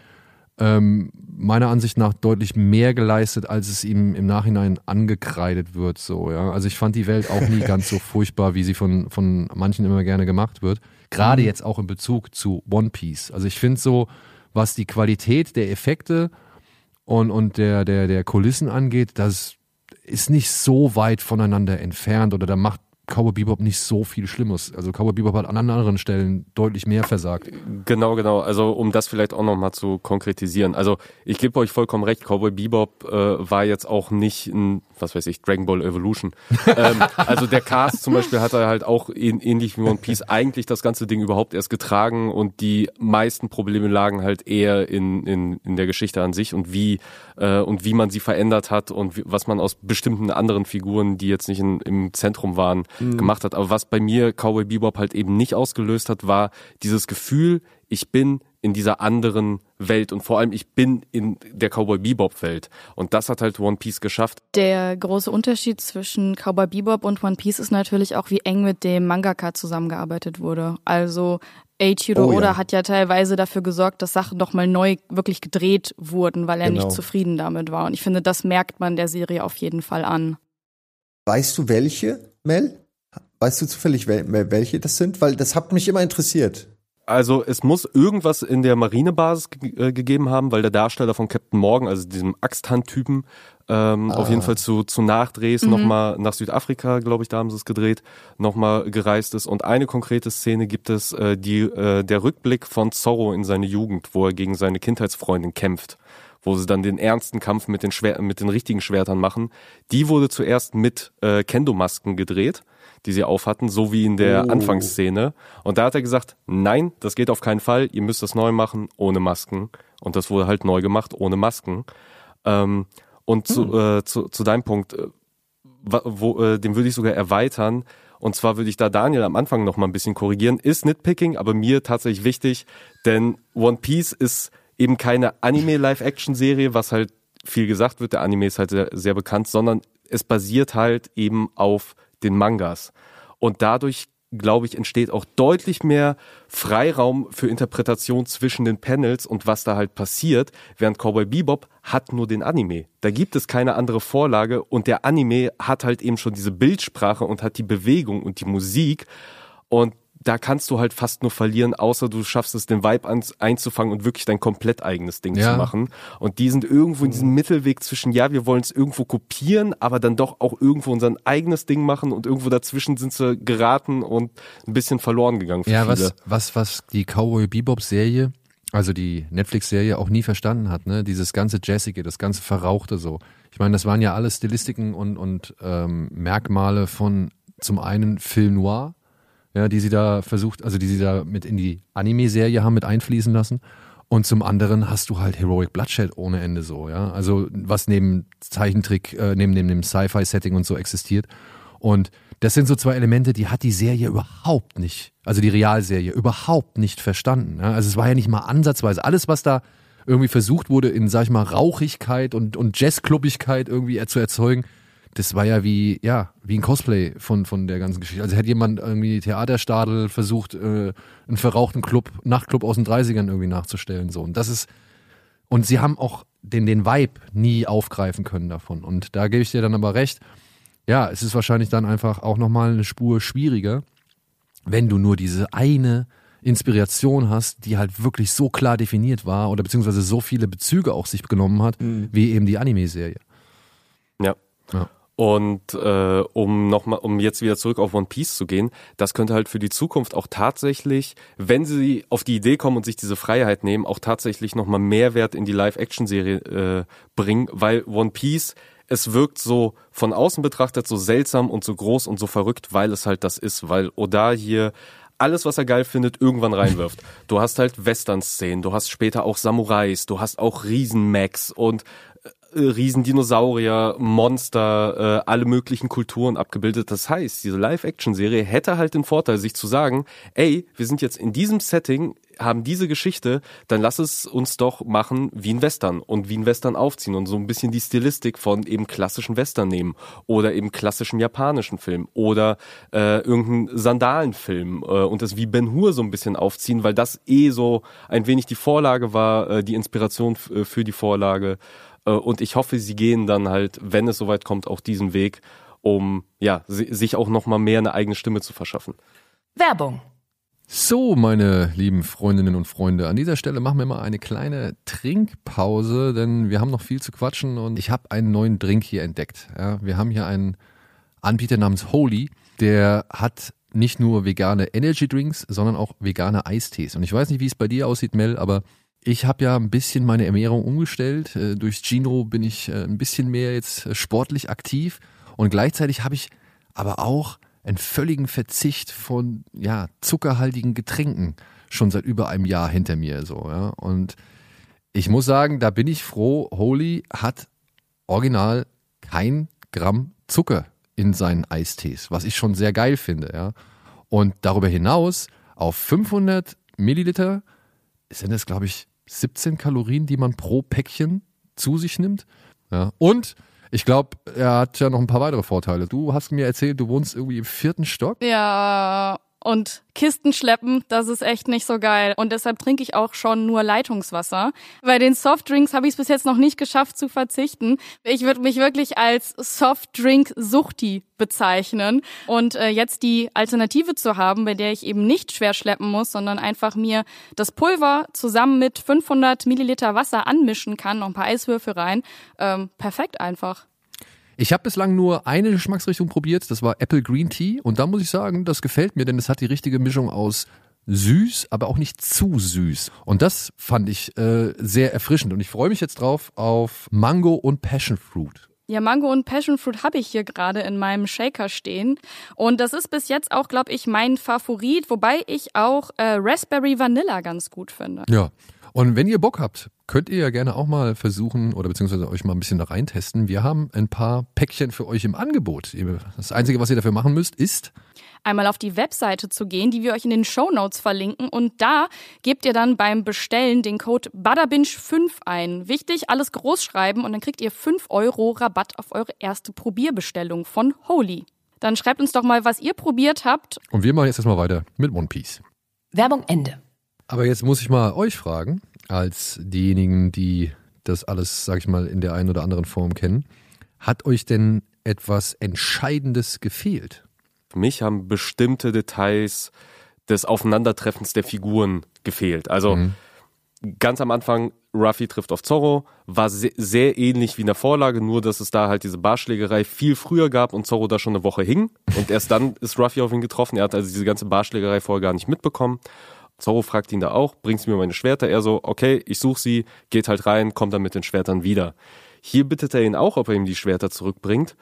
ähm, meiner Ansicht nach deutlich mehr geleistet, als es ihm im Nachhinein angekreidet wird. So, ja. Also ich fand die Welt auch nie ganz so furchtbar, wie sie von, von manchen immer gerne gemacht wird. Gerade jetzt auch in Bezug zu One Piece. Also ich finde so, was die Qualität der Effekte und, und der, der, der Kulissen angeht, das ist nicht so weit voneinander entfernt oder da macht Cowboy Bebop nicht so viel Schlimmes. Also Cowboy Bebop hat an anderen Stellen deutlich mehr versagt. Genau, genau. Also um das vielleicht auch nochmal zu konkretisieren. Also ich gebe euch vollkommen recht, Cowboy Bebop äh, war jetzt auch nicht ein, was weiß ich, Dragon Ball Evolution. ähm, also der Cast zum Beispiel hat er halt auch ähn- ähnlich wie One Piece eigentlich das ganze Ding überhaupt erst getragen und die meisten Probleme lagen halt eher in, in, in der Geschichte an sich und wie äh, und wie man sie verändert hat und wie, was man aus bestimmten anderen Figuren, die jetzt nicht in, im Zentrum waren, gemacht hat. Aber was bei mir Cowboy Bebop halt eben nicht ausgelöst hat, war dieses Gefühl, ich bin in dieser anderen Welt und vor allem ich bin in der Cowboy Bebop Welt und das hat halt One Piece geschafft. Der große Unterschied zwischen Cowboy Bebop und One Piece ist natürlich auch, wie eng mit dem Mangaka zusammengearbeitet wurde. Also Eiichiro Oh ja. Oda hat ja teilweise dafür gesorgt, dass Sachen nochmal neu wirklich gedreht wurden, weil er Genau. nicht zufrieden damit war. Und ich finde, das merkt man der Serie auf jeden Fall an. Weißt du welche, Mel? Weißt du zufällig, wel wel- welche das sind? Weil das hat mich immer interessiert. Also es muss irgendwas in der Marinebasis ge äh, gegeben haben, weil der Darsteller von Captain Morgan, also diesem Axthandtypen, ähm, auf jeden Fall zu, zu Nachdrehs nochmal nach Südafrika, glaube ich, da haben sie es gedreht, nochmal gereist ist. Und eine konkrete Szene gibt es, äh, die, äh, der Rückblick von Zorro in seine Jugend, wo er gegen seine Kindheitsfreundin kämpft wo sie dann den ernsten Kampf mit den, Schwer mit den richtigen Schwertern machen. Die wurde zuerst mit äh, Kendo-Masken gedreht, die sie aufhatten, so wie in der Oh. Anfangsszene. Und da hat er gesagt, nein, das geht auf keinen Fall, ihr müsst das neu machen, ohne Masken. Und das wurde halt neu gemacht, ohne Masken. Ähm, und zu, äh, zu, zu deinem Punkt, äh, wo, äh, den würde ich sogar erweitern. Und zwar würde ich da Daniel am Anfang noch mal ein bisschen korrigieren. Ist Nitpicking, aber mir tatsächlich wichtig, denn One Piece ist eben keine Anime-Live-Action-Serie, was halt viel gesagt wird. Der Anime ist halt sehr, sehr bekannt, sondern es basiert halt eben auf den Mangas. Und dadurch, glaube ich, entsteht auch deutlich mehr Freiraum für Interpretation zwischen den Panels und was da halt passiert, während Cowboy Bebop hat nur den Anime. Da gibt es keine andere Vorlage und der Anime hat halt eben schon diese Bildsprache und hat die Bewegung und die Musik und da kannst du halt fast nur verlieren, außer du schaffst es, den Vibe an, einzufangen und wirklich dein komplett eigenes Ding Ja. zu machen. Und die sind irgendwo in diesem Mittelweg zwischen, ja, wir wollen es irgendwo kopieren, aber dann doch auch irgendwo unser eigenes Ding machen und irgendwo dazwischen sind sie geraten und ein bisschen verloren gegangen Ja, viele. was, was, was die Cowboy Bebop Serie, also die Netflix-Serie auch nie verstanden hat, ne? Dieses ganze Jazzige, das ganze Verrauchte so. Ich meine, das waren ja alles Stilistiken und, und ähm, Merkmale von zum einen Film Noir, ja, die sie da versucht, also die sie da mit in die Anime-Serie haben mit einfließen lassen. Und zum anderen hast du halt Heroic Bloodshed ohne Ende so, ja. Also was neben Zeichentrick, äh, neben, neben dem Sci-Fi-Setting und so existiert. Und das sind so zwei Elemente, die hat die Serie überhaupt nicht, also die Realserie überhaupt nicht verstanden. Ja? Also es war ja nicht mal ansatzweise. Alles, was da irgendwie versucht wurde, in, sag ich mal, Rauchigkeit und, und Jazzclubbigkeit irgendwie zu erzeugen, das war ja wie, ja, wie ein Cosplay von, von der ganzen Geschichte. Also hätte jemand irgendwie Theaterstadel versucht, äh, einen verrauchten Club, Nachtclub aus den 30ern irgendwie nachzustellen, so. Und das ist, und sie haben auch den, den Vibe nie aufgreifen können davon. Und da gebe ich dir dann aber recht. Ja, es ist wahrscheinlich dann einfach auch nochmal eine Spur schwieriger, wenn du nur diese eine Inspiration hast, die halt wirklich so klar definiert war oder beziehungsweise so viele Bezüge auch sich genommen hat, mhm. wie eben die Anime-Serie. Ja. Und äh, um nochmal, um jetzt wieder zurück auf One Piece zu gehen, das könnte halt für die Zukunft auch tatsächlich, wenn sie auf die Idee kommen und sich diese Freiheit nehmen, auch tatsächlich nochmal Mehrwert in die Live-Action-Serie äh, bringen, weil One Piece es wirkt so von außen betrachtet so seltsam und so groß und so verrückt, weil es halt das ist, weil Oda hier alles, was er geil findet, irgendwann reinwirft. Du hast halt Western-Szenen, du hast später auch Samurais, du hast auch Riesen-Max und äh, Riesendinosaurier, Monster, äh, alle möglichen Kulturen abgebildet. Das heißt, diese Live-Action-Serie hätte halt den Vorteil, sich zu sagen, ey, wir sind jetzt in diesem Setting, haben diese Geschichte, dann lass es uns doch machen wie ein Western und wie ein Western aufziehen und so ein bisschen die Stilistik von eben klassischen Western nehmen oder eben klassischen japanischen Film oder äh, irgendeinen Sandalenfilm äh, und das wie Ben Hur so ein bisschen aufziehen, weil das eh so ein wenig die Vorlage war, äh, die Inspiration für die Vorlage und ich hoffe, sie gehen dann halt, wenn es soweit kommt, auch diesen Weg, um ja sich auch noch mal mehr eine eigene Stimme zu verschaffen. Werbung. So, meine lieben Freundinnen und Freunde, an dieser Stelle machen wir mal eine kleine Trinkpause, denn wir haben noch viel zu quatschen und ich habe einen neuen Drink hier entdeckt. Ja, wir haben hier einen Anbieter namens Holy, der hat nicht nur vegane Energy Drinks, sondern auch vegane Eistees. Und ich weiß nicht, wie es bei dir aussieht, Mel, aber ich habe ja ein bisschen meine Ernährung umgestellt. Äh, durch Gino bin ich äh, ein bisschen mehr jetzt äh, sportlich aktiv und gleichzeitig habe ich aber auch einen völligen Verzicht von ja zuckerhaltigen Getränken schon seit über einem Jahr hinter mir so ja und ich muss sagen, da bin ich froh. Holy hat original kein Gramm Zucker in seinen Eistees, was ich schon sehr geil finde ja und darüber hinaus auf 500 Milliliter sind es glaube ich 17 Kalorien, die man pro Päckchen zu sich nimmt. Ja. Und ich glaube, er hat ja noch ein paar weitere Vorteile. Du hast mir erzählt, du wohnst irgendwie im vierten Stock. Ja, und Kisten schleppen, das ist echt nicht so geil. Und deshalb trinke ich auch schon nur Leitungswasser. Bei den Softdrinks habe ich es bis jetzt noch nicht geschafft zu verzichten. Ich würde mich wirklich als Softdrink-Suchti bezeichnen. Und äh, jetzt die Alternative zu haben, bei der ich eben nicht schwer schleppen muss, sondern einfach mir das Pulver zusammen mit 500 Milliliter Wasser anmischen kann, noch ein paar Eiswürfel rein. Ähm, perfekt einfach. Ich habe bislang nur eine Geschmacksrichtung probiert, das war Apple Green Tea und da muss ich sagen, das gefällt mir, denn es hat die richtige Mischung aus süß, aber auch nicht zu süß. Und das fand ich äh, sehr erfrischend und ich freue mich jetzt drauf auf Mango und Passion Fruit. Ja, Mango und Passion Fruit habe ich hier gerade in meinem Shaker stehen. Und das ist bis jetzt auch, glaube ich, mein Favorit, wobei ich auch äh, Raspberry Vanilla ganz gut finde. Ja. Und wenn ihr Bock habt, könnt ihr ja gerne auch mal versuchen oder beziehungsweise euch mal ein bisschen da reintesten. Wir haben ein paar Päckchen für euch im Angebot. Das Einzige, was ihr dafür machen müsst, ist einmal auf die Webseite zu gehen, die wir euch in den Show Notes verlinken. Und da gebt ihr dann beim Bestellen den Code BADABINCH5 ein. Wichtig, alles groß schreiben und dann kriegt ihr 5 Euro Rabatt auf eure erste Probierbestellung von Holy. Dann schreibt uns doch mal, was ihr probiert habt. Und wir machen jetzt erstmal weiter mit One Piece. Werbung Ende. Aber jetzt muss ich mal euch fragen, als diejenigen, die das alles, sag ich mal, in der einen oder anderen Form kennen. Hat euch denn etwas Entscheidendes gefehlt? Für mich haben bestimmte Details des Aufeinandertreffens der Figuren gefehlt. Also mhm. ganz am Anfang, Ruffy trifft auf Zorro, war sehr, sehr, ähnlich wie in der Vorlage, nur dass es da halt diese Barschlägerei viel früher gab und Zorro da schon eine Woche hing. Und erst dann ist Ruffy auf ihn getroffen. Er hat also diese ganze Barschlägerei vorher gar nicht mitbekommen. Zorro fragt ihn da auch, bringst mir meine Schwerter? Er so, okay, ich suche sie, geht halt rein, kommt dann mit den Schwertern wieder. Hier bittet er ihn auch, ob er ihm die Schwerter zurückbringt.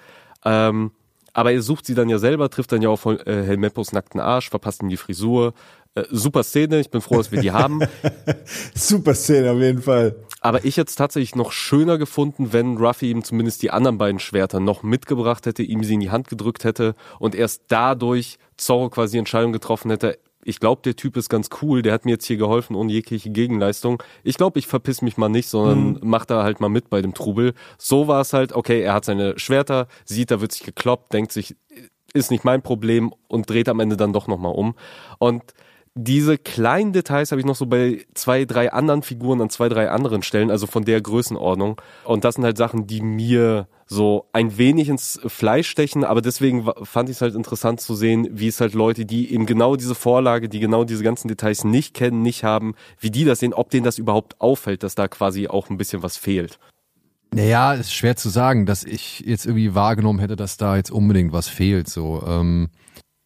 Ähm, aber er sucht sie dann ja selber, trifft dann ja auf äh, Helmeppos nackten Arsch, verpasst ihm die Frisur. Äh, super Szene, ich bin froh, dass wir die haben. super Szene auf jeden Fall. Aber ich hätte es tatsächlich noch schöner gefunden, wenn Ruffy ihm zumindest die anderen beiden Schwerter noch mitgebracht hätte, ihm sie in die Hand gedrückt hätte und erst dadurch Zorro quasi Entscheidung getroffen hätte, ich glaube, der Typ ist ganz cool, der hat mir jetzt hier geholfen ohne jegliche Gegenleistung. Ich glaube, ich verpiss mich mal nicht, sondern mhm. mach da halt mal mit bei dem Trubel. So war es halt, okay, er hat seine Schwerter, sieht, da wird sich gekloppt, denkt sich, ist nicht mein Problem und dreht am Ende dann doch nochmal um. Und diese kleinen Details habe ich noch so bei zwei, drei anderen Figuren an zwei, drei anderen Stellen, also von der Größenordnung. Und das sind halt Sachen, die mir so ein wenig ins Fleisch stechen, aber deswegen fand ich es halt interessant zu sehen, wie es halt Leute, die eben genau diese Vorlage, die genau diese ganzen Details nicht kennen, nicht haben, wie die das sehen, ob denen das überhaupt auffällt, dass da quasi auch ein bisschen was fehlt. Naja, ist schwer zu sagen, dass ich jetzt irgendwie wahrgenommen hätte, dass da jetzt unbedingt was fehlt. So, ähm,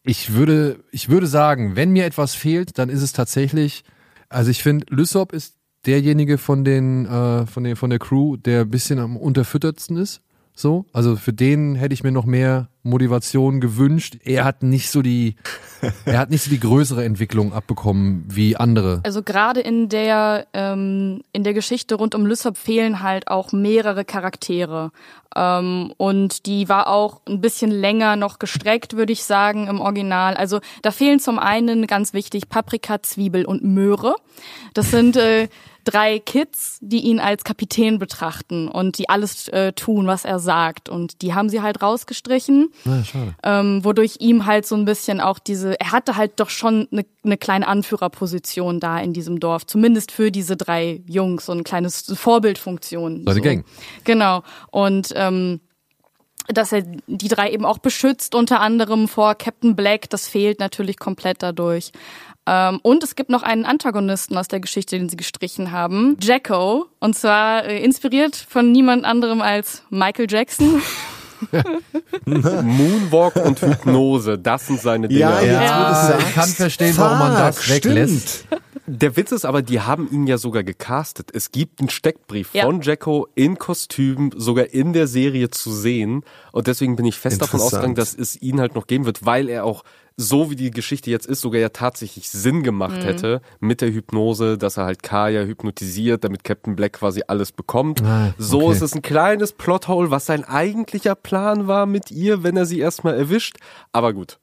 ich würde, ich würde sagen, wenn mir etwas fehlt, dann ist es tatsächlich, also ich finde, Lysop ist derjenige von den, äh, von den, von der Crew, der ein bisschen am unterfüttertsten ist. So, also für den hätte ich mir noch mehr Motivation gewünscht. Er hat nicht so die, er hat nicht so die größere Entwicklung abbekommen wie andere. Also gerade in der ähm, in der Geschichte rund um Lysop fehlen halt auch mehrere Charaktere ähm, und die war auch ein bisschen länger noch gestreckt, würde ich sagen im Original. Also da fehlen zum einen ganz wichtig Paprika, Zwiebel und Möhre. Das sind äh, drei Kids, die ihn als Kapitän betrachten und die alles äh, tun, was er sagt. Und die haben sie halt rausgestrichen, ja, schade. Ähm, wodurch ihm halt so ein bisschen auch diese, er hatte halt doch schon eine, eine kleine Anführerposition da in diesem Dorf, zumindest für diese drei Jungs, so ein kleines Vorbildfunktion. So. Gang. Genau. Und ähm, dass er die drei eben auch beschützt, unter anderem vor Captain Black, das fehlt natürlich komplett dadurch. Ähm, und es gibt noch einen Antagonisten aus der Geschichte, den sie gestrichen haben, Jacko, und zwar äh, inspiriert von niemand anderem als Michael Jackson. Moonwalk und Hypnose, das sind seine Dinge. Ja, ja. ja ich kann verstehen, warum man das weglässt. Der Witz ist aber, die haben ihn ja sogar gecastet. Es gibt einen Steckbrief ja. von Jacko in Kostüm, sogar in der Serie zu sehen. Und deswegen bin ich fest davon ausgegangen, dass es ihn halt noch geben wird, weil er auch so wie die Geschichte jetzt ist, sogar ja tatsächlich Sinn gemacht mhm. hätte mit der Hypnose, dass er halt Kaya hypnotisiert, damit Captain Black quasi alles bekommt. Ah, okay. So ist es ein kleines Plothole, was sein eigentlicher Plan war mit ihr, wenn er sie erstmal erwischt. Aber gut.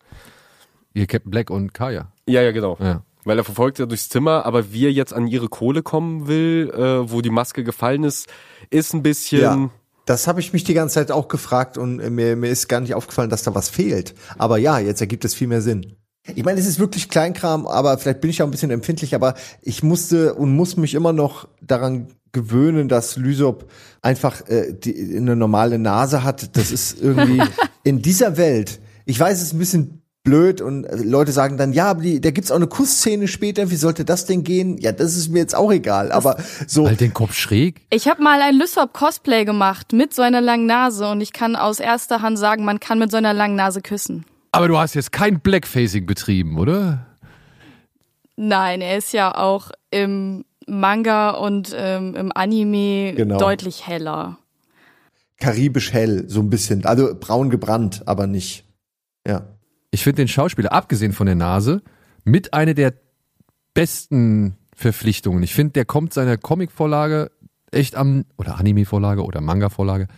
Ihr Captain Black und Kaya. Ja, ja, genau. Ja. Weil er verfolgt ja durchs Zimmer, aber wie er jetzt an ihre Kohle kommen will, äh, wo die Maske gefallen ist, ist ein bisschen. Ja das habe ich mich die ganze Zeit auch gefragt und mir, mir ist gar nicht aufgefallen, dass da was fehlt. Aber ja, jetzt ergibt es viel mehr Sinn. Ich meine, es ist wirklich Kleinkram, aber vielleicht bin ich auch ein bisschen empfindlich, aber ich musste und muss mich immer noch daran gewöhnen, dass Lysop einfach äh, die, eine normale Nase hat. Das ist irgendwie in dieser Welt. Ich weiß, es ist ein bisschen blöd und äh, Leute sagen dann, ja, aber die, da gibt's auch eine Kussszene später, wie sollte das denn gehen? Ja, das ist mir jetzt auch egal, aber so. Halt den Kopf schräg. Ich habe mal ein Lysop-Cosplay gemacht mit so einer langen Nase und ich kann aus erster Hand sagen, man kann mit so einer langen Nase küssen. Aber du hast jetzt kein Blackfacing betrieben, oder? Nein, er ist ja auch im Manga und ähm, im Anime genau. deutlich heller. Karibisch hell, so ein bisschen. Also braun gebrannt, aber nicht. Ja. Ich finde den Schauspieler, abgesehen von der Nase, mit einer der besten Verpflichtungen. Ich finde, der kommt seiner Comic-Vorlage echt am, oder Anime-Vorlage oder Manga-Vorlage,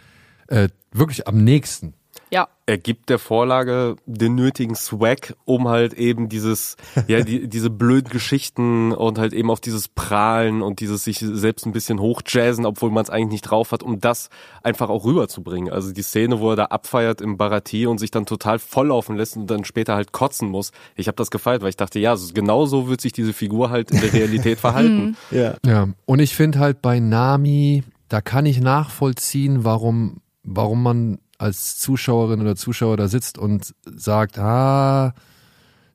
äh, wirklich am nächsten. Ja. Er gibt der Vorlage den nötigen Swag, um halt eben dieses, ja, die, diese blöden Geschichten und halt eben auf dieses Prahlen und dieses sich selbst ein bisschen hochjazzen, obwohl man es eigentlich nicht drauf hat, um das einfach auch rüberzubringen. Also die Szene, wo er da abfeiert im Baratier und sich dann total volllaufen lässt und dann später halt kotzen muss. Ich habe das gefeiert, weil ich dachte, ja, genau so wird sich diese Figur halt in der Realität verhalten. ja. ja. Und ich finde halt bei Nami, da kann ich nachvollziehen, warum, warum man als Zuschauerin oder Zuschauer da sitzt und sagt, ah,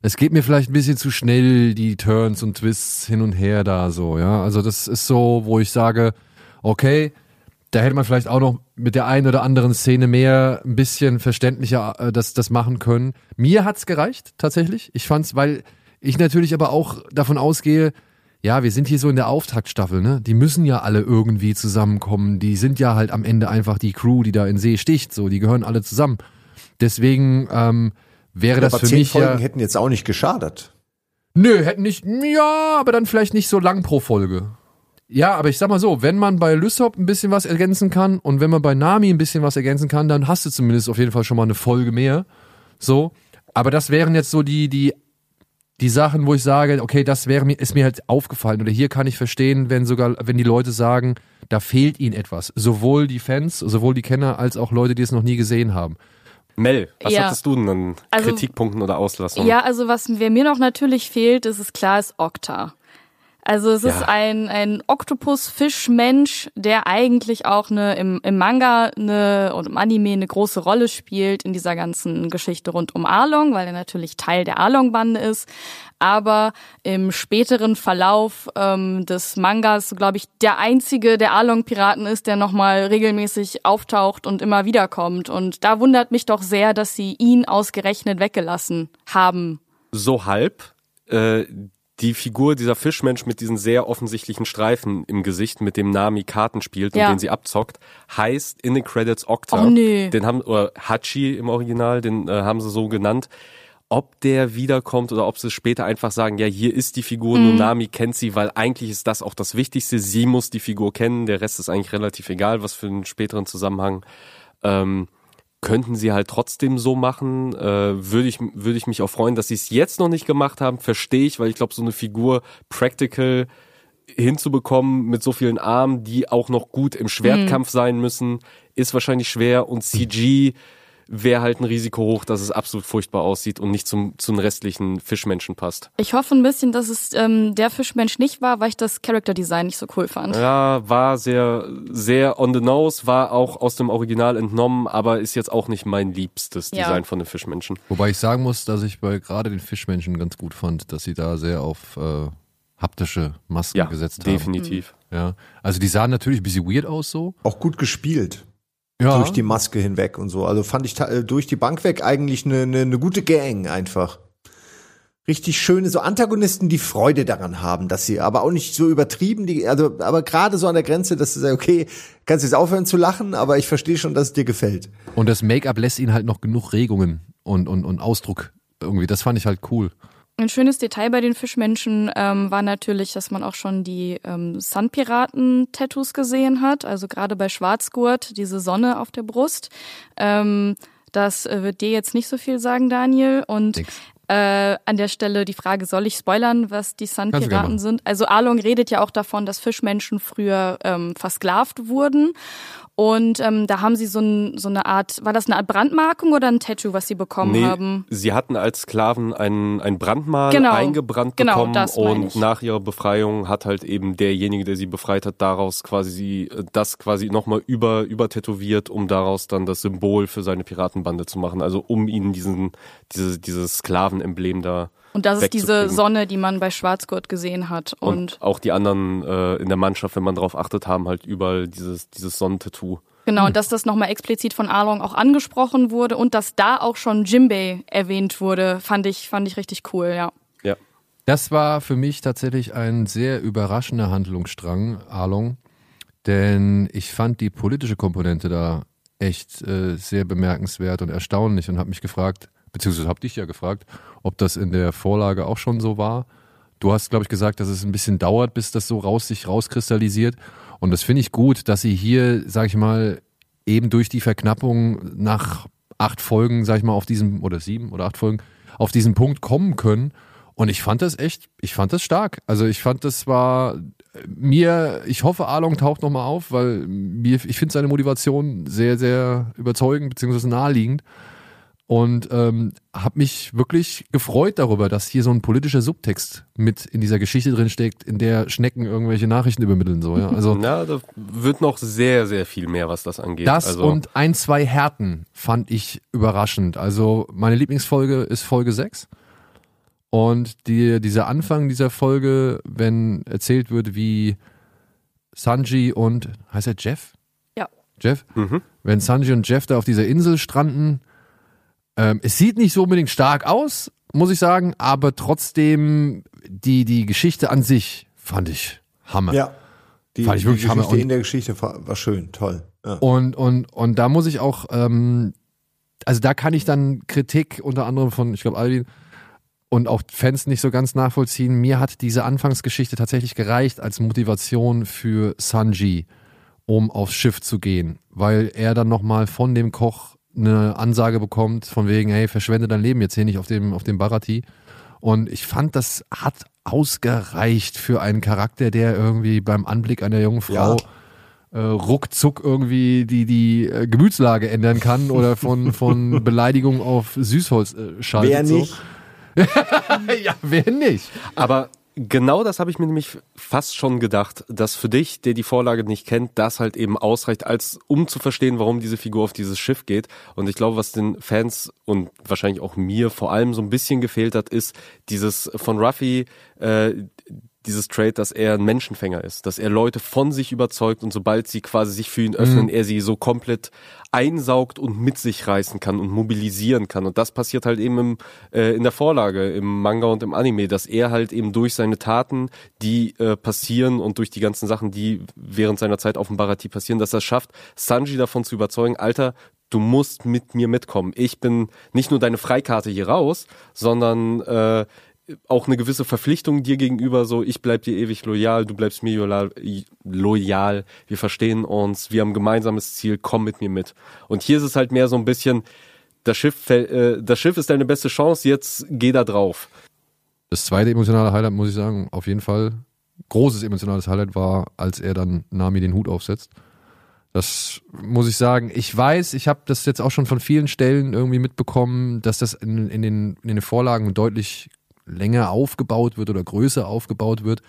es geht mir vielleicht ein bisschen zu schnell, die Turns und Twists hin und her da so, ja. Also das ist so, wo ich sage, okay, da hätte man vielleicht auch noch mit der einen oder anderen Szene mehr ein bisschen verständlicher äh, das, das machen können. Mir hat's gereicht, tatsächlich. Ich fand's, weil ich natürlich aber auch davon ausgehe, ja, wir sind hier so in der Auftaktstaffel, ne? Die müssen ja alle irgendwie zusammenkommen. Die sind ja halt am Ende einfach die Crew, die da in See sticht. So, die gehören alle zusammen. Deswegen ähm, wäre ja, das aber für zehn mich Folgen ja, hätten jetzt auch nicht geschadet. Nö, hätten nicht. Ja, aber dann vielleicht nicht so lang pro Folge. Ja, aber ich sag mal so, wenn man bei Lysop ein bisschen was ergänzen kann und wenn man bei Nami ein bisschen was ergänzen kann, dann hast du zumindest auf jeden Fall schon mal eine Folge mehr. So. Aber das wären jetzt so die, die die Sachen, wo ich sage, okay, das wäre mir, ist mir halt aufgefallen. Oder hier kann ich verstehen, wenn sogar, wenn die Leute sagen, da fehlt ihnen etwas. Sowohl die Fans, sowohl die Kenner, als auch Leute, die es noch nie gesehen haben. Mel, was Ja. hattest du denn an Also- Kritikpunkten oder Auslassungen? Ja, also was wer mir noch natürlich fehlt, ist es klar, ist Okta. Also es ist Ja. ein, ein Oktopus-Fischmensch, der eigentlich auch eine, im, im Manga eine, und im Anime eine große Rolle spielt in dieser ganzen Geschichte rund um Arlong, weil er natürlich Teil der Arlong-Bande ist. Aber im späteren Verlauf ähm, des Mangas, glaube ich, der einzige der Arlong-Piraten ist, der nochmal regelmäßig auftaucht und immer wiederkommt. Und da wundert mich doch sehr, dass sie ihn ausgerechnet weggelassen haben. so halb. Äh, die Figur dieser Fischmensch mit diesen sehr offensichtlichen Streifen im Gesicht, mit dem Nami Karten spielt Ja. und den sie abzockt, heißt in den Credits Okta. Oh, nee. Den haben, oder Hachi im Original, den äh, haben sie so genannt. Ob der wiederkommt oder ob sie später einfach sagen, ja, hier ist die Figur, Mhm. nur Nami kennt sie, weil eigentlich ist das auch das Wichtigste. Sie muss die Figur kennen, der Rest ist eigentlich relativ egal, was für einen späteren Zusammenhang. Ähm, könnten sie halt trotzdem so machen. Äh, würde ich würde ich mich auch freuen, dass sie es jetzt noch nicht gemacht haben. Verstehe ich, weil ich glaube, so eine Figur practical hinzubekommen mit so vielen Armen, die auch noch gut im Schwertkampf sein müssen, ist wahrscheinlich schwer und CG wäre halt ein Risiko hoch, dass es absolut furchtbar aussieht und nicht zum zu den restlichen Fischmenschen passt. Ich hoffe ein bisschen, dass es ähm, der Fischmensch nicht war, weil ich das Character Design nicht so cool fand. Ja, war sehr sehr on the nose, war auch aus dem Original entnommen, aber ist jetzt auch nicht mein liebstes Ja. Design von den Fischmenschen. Wobei ich sagen muss, dass ich bei gerade den Fischmenschen ganz gut fand, dass sie da sehr auf äh, haptische Masken Ja, gesetzt haben. definitiv. Ja. Also die sahen natürlich ein bisschen weird aus so. Auch gut gespielt. Ja. Durch die Maske hinweg und so. Also fand ich äh, durch die Bank weg eigentlich eine, eine, eine gute Gang einfach. Richtig schöne, so Antagonisten, die Freude daran haben, dass sie, aber auch nicht so übertrieben, die, also, aber gerade so an der Grenze, dass du sagst, okay, kannst jetzt aufhören zu lachen, aber ich verstehe schon, dass es dir gefällt. Und das Make-up lässt ihnen halt noch genug Regungen und, und, und Ausdruck irgendwie. Das fand ich halt cool. Ein schönes Detail bei den Fischmenschen ähm, war natürlich, dass man auch schon die ähm, Sun-Piraten-Tattoos gesehen hat. Also gerade bei Schwarzgurt, diese Sonne auf der Brust. Ähm, das äh, wird dir jetzt nicht so viel sagen, Daniel. Und Nix. äh, an der Stelle die Frage, soll ich spoilern, was die machen. sind? Also Arlong redet ja auch davon, dass Fischmenschen früher ähm, versklavt wurden. Und ähm, da haben sie so, ein, so eine Art, war das eine Art Brandmarkung oder ein Tattoo, was sie bekommen Nee, haben? sie hatten als Sklaven ein, ein Brandmal Genau. eingebrannt Genau, bekommen das und ich. nach ihrer Befreiung hat halt eben derjenige, der sie befreit hat, daraus quasi äh, das quasi nochmal über, über tätowiert, um daraus dann das Symbol für seine Piratenbande zu machen. Also um ihnen diesen, diese, dieses Sklavenemblem da Und das ist diese. Sonne, die man bei Schwarzgurt gesehen hat. Und, Und, auch die anderen äh, in der Mannschaft, wenn man drauf achtet, haben halt überall dieses, dieses Sonnentattoo. genau, und dass das nochmal explizit von Arlong auch angesprochen wurde und dass da auch schon Jimbei erwähnt wurde, fand ich, fand ich richtig cool, ja. Ja. Das war für mich tatsächlich ein sehr überraschender Handlungsstrang, Arlong. Denn ich fand die politische Komponente da echt äh, sehr bemerkenswert und erstaunlich und habe mich gefragt, beziehungsweise habe dich ja gefragt, ob das in der Vorlage auch schon so war. Du hast, glaube ich, gesagt, dass es ein bisschen dauert, bis das so raus sich rauskristallisiert. Und das finde ich gut, dass sie hier, sag ich mal, eben durch die Verknappung nach acht Folgen, sag ich mal, auf diesem, oder sieben oder acht Folgen, auf diesen Punkt kommen können. Und ich fand das echt, ich fand das stark. Also ich fand, das war mir, ich hoffe, Arlong taucht nochmal auf, weil mir, ich finde seine Motivation sehr, sehr überzeugend beziehungsweise naheliegend. Und ähm, habe mich wirklich gefreut darüber, dass hier so ein politischer Subtext mit in dieser Geschichte drin steckt, in der Schnecken irgendwelche Nachrichten übermitteln. So, ja. Also Ja, da wird noch sehr, sehr viel mehr, was das angeht. das also, und ein, zwei Härten fand ich überraschend. Also meine Lieblingsfolge ist Folge 6. Und die, dieser Anfang dieser Folge, wenn erzählt wird, wie Sanji und, heißt er Jeff? Ja. Jeff? Mhm. Wenn Sanji und Jeff da auf dieser Insel stranden, ähm, es sieht nicht so unbedingt stark aus, muss ich sagen, aber trotzdem die, die Geschichte an sich fand ich Hammer. Ja. Die, Fand ich wirklich die Hammer. Geschichte Und- in der Geschichte war, war schön, toll. Ja. Und, und, und da muss ich auch, ähm, also da kann ich dann Kritik unter anderem von, ich glaube, Alvin und auch Fans nicht so ganz nachvollziehen. Mir hat diese Anfangsgeschichte tatsächlich gereicht als Motivation für Sanji, um aufs Schiff zu gehen, weil er dann nochmal von dem Koch eine Ansage bekommt, von wegen, hey, verschwende dein Leben jetzt hier nicht auf dem, auf dem Barati. Und ich fand, das hat ausgereicht für einen Charakter, der irgendwie beim Anblick einer jungen Frau äh, ruckzuck irgendwie die, die äh, Gemütslage ändern kann oder von, von Beleidigung auf Süßholz äh, schaltet. Wer so. nicht? ja, wer nicht? Aber genau das habe ich mir nämlich fast schon gedacht, dass für dich, der die Vorlage nicht kennt, das halt eben ausreicht, als um zu verstehen, warum diese Figur auf dieses Schiff geht. Und ich glaube, was den Fans und wahrscheinlich auch mir vor allem so ein bisschen gefehlt hat, ist dieses von Ruffy, äh, dieses Trait, dass er ein Menschenfänger ist, dass er Leute von sich überzeugt und sobald sie quasi sich für ihn öffnen, er sie so komplett einsaugt und mit sich reißen kann und mobilisieren kann. Und das passiert halt eben im, äh, in der Vorlage, im Manga und im Anime, dass er halt eben durch seine Taten, die äh, passieren und durch die ganzen Sachen, die während seiner Zeit auf dem Barati passieren, dass er es schafft, Sanji davon zu überzeugen, Alter, du musst mit mir mitkommen. Ich bin nicht nur deine Freikarte hier raus, sondern äh, auch eine gewisse Verpflichtung dir gegenüber, so ich bleib dir ewig loyal, du bleibst mir loyal, loyal, wir verstehen uns, wir haben ein gemeinsames Ziel, komm mit mir mit. Und hier ist es halt mehr so ein bisschen, das Schiff, äh, das Schiff ist deine beste Chance, jetzt geh da drauf. Das zweite emotionale Highlight, muss ich sagen, auf jeden Fall, großes emotionales Highlight war, als er dann Nami den Hut aufsetzt. Das muss ich sagen. Ich weiß, ich habe das jetzt auch schon von vielen Stellen irgendwie mitbekommen, dass das in, in, den, in den Vorlagen deutlich länger aufgebaut wird oder größer aufgebaut wird.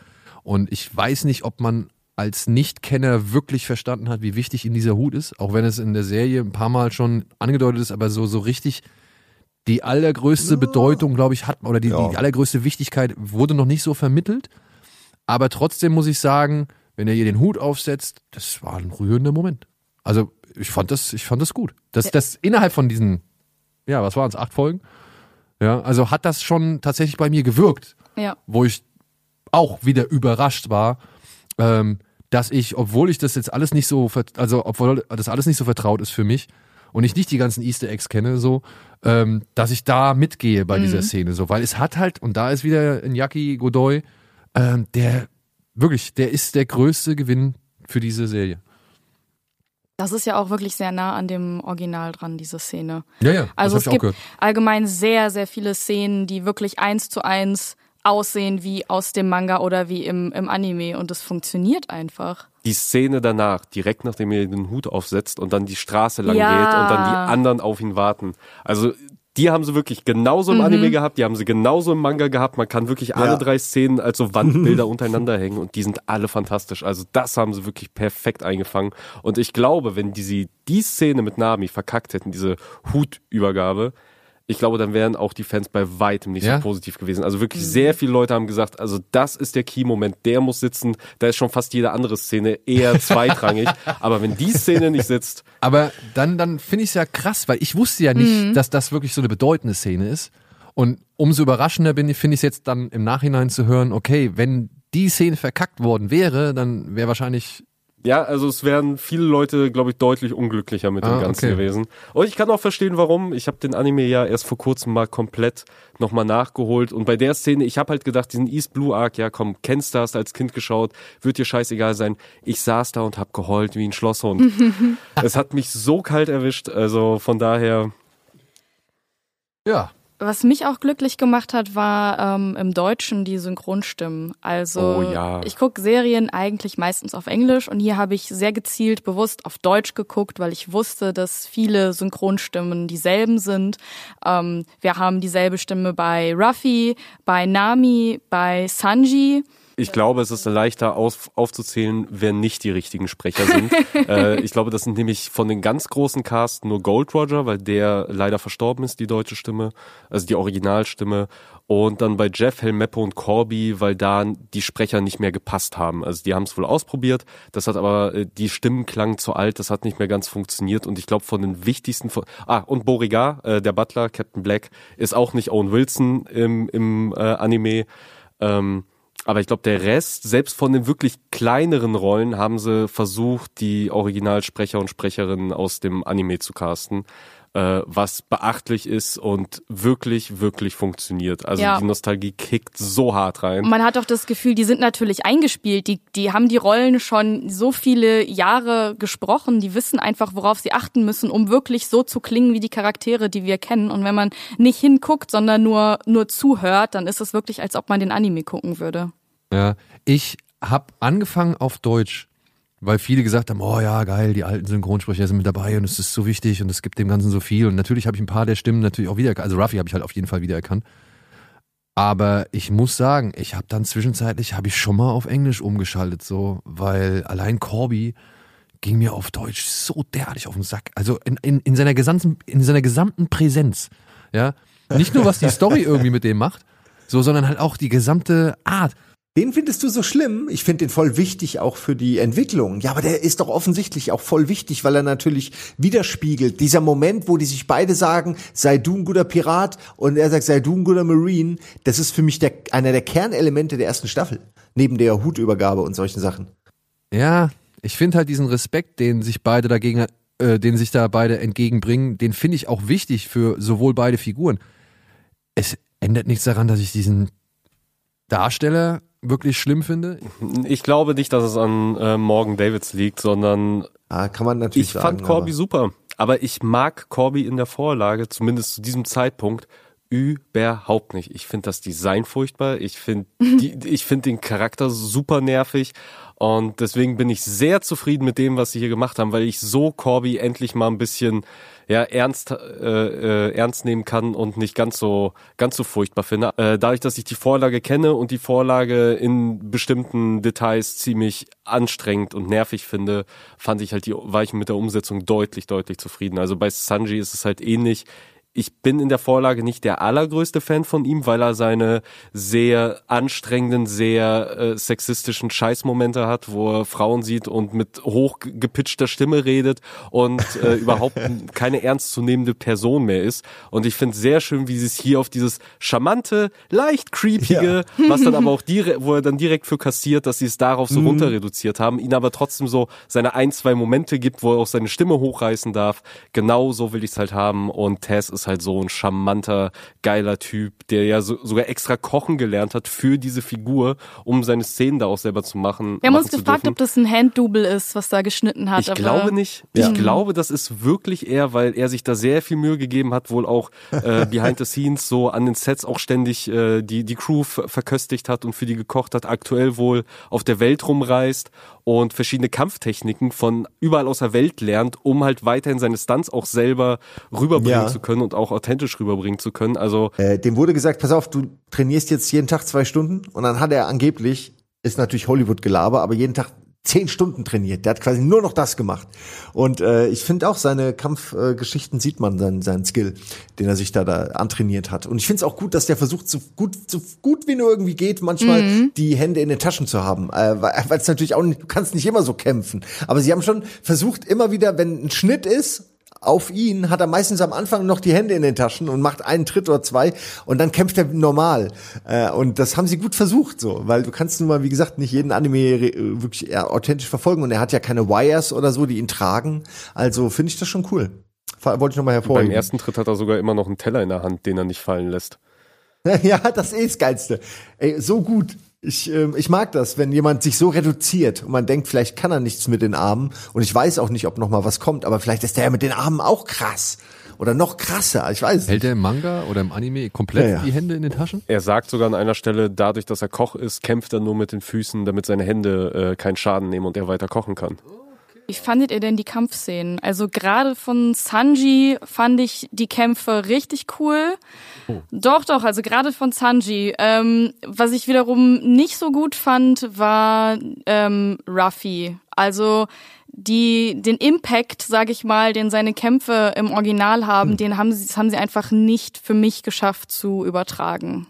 Und ich weiß nicht, ob man als Nichtkenner wirklich verstanden hat, wie wichtig ihm dieser Hut ist, auch wenn es in der Serie ein paar Mal schon angedeutet ist, aber so, so richtig die allergrößte Bedeutung, glaube ich, hat, oder die, Ja. die allergrößte Wichtigkeit wurde noch nicht so vermittelt. Aber trotzdem muss ich sagen, wenn er ihr den Hut aufsetzt, das war ein rührender Moment. Also ich fand das, ich fand das gut. Das, das innerhalb von diesen, ja, was waren es, acht Folgen? Ja, also hat das schon tatsächlich bei mir gewirkt, Ja. wo ich auch wieder überrascht war, ähm, dass ich, obwohl ich das jetzt alles nicht so, also obwohl das alles nicht so vertraut ist für mich und ich nicht die ganzen Easter Eggs kenne, so, ähm, dass ich da mitgehe bei dieser Szene, so, weil es hat halt, und da ist wieder ein Jackie Godoy, ähm, der wirklich, der ist der größte Gewinn für diese Serie. Das ist ja auch wirklich sehr nah an dem Original dran, diese Szene. Ja, ja, Also das es gibt gehört. allgemein sehr, sehr viele Szenen, die wirklich eins zu eins aussehen wie aus dem Manga oder wie im, im Anime und es funktioniert einfach. Die Szene danach, direkt nachdem er den Hut aufsetzt und dann die Straße lang Ja. geht und dann die anderen auf ihn warten. Also die haben sie wirklich genauso im Anime gehabt, die haben sie genauso im Manga gehabt. Man kann wirklich alle Ja. drei Szenen als so Wandbilder untereinander hängen und die sind alle fantastisch. Also das haben sie wirklich perfekt eingefangen. Und ich glaube, wenn die sie die Szene mit Nami verkackt hätten, diese Hutübergabe, ich glaube, dann wären auch die Fans bei weitem nicht Ja. so positiv gewesen. Also wirklich sehr viele Leute haben gesagt, also das ist der Key-Moment, der muss sitzen. Da ist schon fast jede andere Szene eher zweitrangig. Aber wenn die Szene nicht sitzt, Aber dann, dann finde ich es ja krass, weil ich wusste ja nicht, dass das wirklich so eine bedeutende Szene ist. Und umso überraschender bin ich, finde ich es jetzt dann im Nachhinein zu hören, okay, wenn die Szene verkackt worden wäre, dann wäre wahrscheinlich Ja, also es wären viele Leute, glaube ich, deutlich unglücklicher mit dem Ah, Ganzen okay. gewesen. Und ich kann auch verstehen, warum. Ich habe den Anime ja erst vor kurzem mal komplett nochmal nachgeholt. Und bei der Szene, ich habe halt gedacht, diesen East Blue Arc, ja komm, kennst du, hast als Kind geschaut, wird dir scheißegal sein. Ich saß da und hab geheult wie ein Schlosshund. es hat mich so kalt erwischt, also von daher, ja. Was mich auch glücklich gemacht hat, war ähm, im Deutschen die Synchronstimmen. Also Oh ja. ich gucke Serien eigentlich meistens auf Englisch und hier habe ich sehr gezielt bewusst auf Deutsch geguckt, weil ich wusste, dass viele Synchronstimmen dieselben sind. Ähm, wir haben dieselbe Stimme bei Ruffy, bei Nami, bei Sanji. Ich glaube, es ist leichter auf, aufzuzählen, wer nicht die richtigen Sprecher sind. äh, ich glaube, das sind nämlich von den ganz großen Cast nur Gold Roger, weil der leider verstorben ist, die deutsche Stimme, also die Originalstimme. Und dann bei Jeff, Helmeppe und Corby, weil da die Sprecher nicht mehr gepasst haben. Also die haben es wohl ausprobiert, das hat aber, äh, die Stimmen klangen zu alt, das hat nicht mehr ganz funktioniert. Und ich glaube, von den wichtigsten, von, ah, und Boriga, äh, der Butler, Captain Black, ist auch nicht Owen Wilson im, im äh, Anime. Ähm, aber ich glaube, der Rest, selbst von den wirklich kleineren Rollen, haben sie versucht, die Originalsprecher und Sprecherinnen aus dem Anime zu casten. Äh, was beachtlich ist und wirklich, wirklich funktioniert. Also Ja. die Nostalgie kickt so hart rein. Man hat auch das Gefühl, die sind natürlich eingespielt. Die, die haben die Rollen schon so viele Jahre gesprochen. Die wissen einfach, worauf sie achten müssen, um wirklich so zu klingen wie die Charaktere, die wir kennen. Und wenn man nicht hinguckt, sondern nur, nur zuhört, dann ist es wirklich, als ob man den Anime gucken würde. Ja, ich habe angefangen auf Deutsch, weil viele gesagt haben, oh ja, geil, die alten Synchronsprecher sind mit dabei und es ist so wichtig und es gibt dem Ganzen so viel. Und natürlich habe ich ein paar der Stimmen natürlich auch wiedererkannt. Also Ruffy habe ich halt auf jeden Fall wiedererkannt. Aber ich muss sagen, ich habe dann zwischenzeitlich, habe ich schon mal auf Englisch umgeschaltet, so, weil allein Corby ging mir auf Deutsch so derartig auf den Sack. Also in, in, in, seiner, gesamten, in seiner gesamten Präsenz. Ja, nicht nur was die Story irgendwie mit dem macht, so, sondern halt auch die gesamte Art. Den findest du so schlimm? Ich finde den voll wichtig auch für die Entwicklung. Ja, aber der ist doch offensichtlich auch voll wichtig, weil er natürlich widerspiegelt. Dieser Moment, wo die sich beide sagen, sei du ein guter Pirat und er sagt, sei du ein guter Marine, das ist für mich der, einer der Kernelemente der ersten Staffel. Neben der Hutübergabe und solchen Sachen. Ja, ich finde halt diesen Respekt, den sich beide dagegen, äh, den sich da beide entgegenbringen, den finde ich auch wichtig für sowohl beide Figuren. Es ändert nichts daran, dass ich diesen Darsteller wirklich schlimm finde. Ich glaube nicht, dass es an äh, Morgan Davids liegt, sondern Ah, kann man natürlich ich sagen. fand Corby aber- super. Aber ich mag Corby in der Vorlage, zumindest zu diesem Zeitpunkt, überhaupt nicht. Ich finde das Design furchtbar. Ich finde ich finde den Charakter super nervig. Und deswegen bin ich sehr zufrieden mit dem, was sie hier gemacht haben, weil ich so Corby endlich mal ein bisschen ja, ernst, äh, äh, ernst nehmen kann und nicht ganz so, ganz so furchtbar finde. Äh, dadurch, dass ich die Vorlage kenne und die Vorlage in bestimmten Details ziemlich anstrengend und nervig finde, fand ich halt die, war ich mit der Umsetzung deutlich, deutlich zufrieden. Also bei Sanji ist es halt ähnlich. Ich bin in der Vorlage nicht der allergrößte Fan von ihm, weil er seine sehr anstrengenden, sehr äh, sexistischen Scheißmomente hat, wo er Frauen sieht und mit hochgepitchter Stimme redet und äh, überhaupt keine ernstzunehmende Person mehr ist. Und ich finde sehr schön, wie sie es hier auf dieses charmante, leicht creepige, was dann aber auch direkt, wo er dann direkt für kassiert, dass sie es darauf so runter reduziert haben, ihn aber trotzdem so seine ein, zwei Momente gibt, wo er auch seine Stimme hochreißen darf. Genau so will ich es halt haben. Und Tess ist halt so ein charmanter, geiler Typ, der ja so, sogar extra kochen gelernt hat für diese Figur, um seine Szenen da auch selber zu machen. Wir haben uns gefragt, dürfen. ob das ein Handdouble ist, was da geschnitten hat. Ich glaube nicht. Ja. Ich glaube, das ist wirklich er, weil er sich da sehr viel Mühe gegeben hat, wohl auch äh, behind the scenes so an den Sets auch ständig äh, die die Crew ver- verköstigt hat und für die gekocht hat. Aktuell wohl auf der Welt rumreist und verschiedene Kampftechniken von überall aus der Welt lernt, um halt weiterhin seine Stunts auch selber rüberbringen Ja. zu können und auch authentisch rüberbringen zu können. Also Äh, dem wurde gesagt, pass auf, du trainierst jetzt jeden Tag zwei Stunden und dann hat er angeblich, ist natürlich Hollywood-Gelaber, aber jeden Tag zehn Stunden trainiert. Der hat quasi nur noch das gemacht. Und äh, ich finde auch, seine Kampfgeschichten äh, sieht man seinen, seinen Skill, den er sich da, da antrainiert hat. Und ich finde es auch gut, dass der versucht, so gut, so gut wie nur irgendwie geht, manchmal die Hände in den Taschen zu haben. Äh, weil es natürlich auch nicht, du kannst nicht immer so kämpfen. Aber sie haben schon versucht, immer wieder, wenn ein Schnitt ist, auf ihn hat er meistens am Anfang noch die Hände in den Taschen und macht einen Tritt oder zwei und dann kämpft er normal. Äh, und das haben sie gut versucht, so, weil du kannst nun mal, wie gesagt, nicht jeden Anime äh, wirklich eher authentisch verfolgen und er hat ja keine Wires oder so, die ihn tragen. Also finde ich das schon cool. Wollte ich nochmal beim hervorheben. ersten Tritt hat er sogar immer noch einen Teller in der Hand, den er nicht fallen lässt. ja, das ist eh das Geilste. Ey, so gut. Ich, ähm, ich mag das, wenn jemand sich so reduziert und man denkt, vielleicht kann er nichts mit den Armen und ich weiß auch nicht, ob noch mal was kommt, aber vielleicht ist der ja mit den Armen auch krass oder noch krasser. Ich weiß Hält nicht. er im Manga oder im Anime komplett Ja, ja. die Hände in den Taschen? Er sagt sogar an einer Stelle, dadurch, dass er Koch ist, kämpft er nur mit den Füßen, damit seine Hände äh, keinen Schaden nehmen und er weiter kochen kann. Wie fandet ihr denn die Kampfszenen? Also gerade von Sanji fand ich die Kämpfe richtig cool. Doch, doch, also gerade von Sanji. Ähm, was ich wiederum nicht so gut fand, war ähm, Ruffy. Also die, den Impact, sage ich mal, den seine Kämpfe im Original haben, den haben sie, das haben sie einfach nicht für mich geschafft zu übertragen.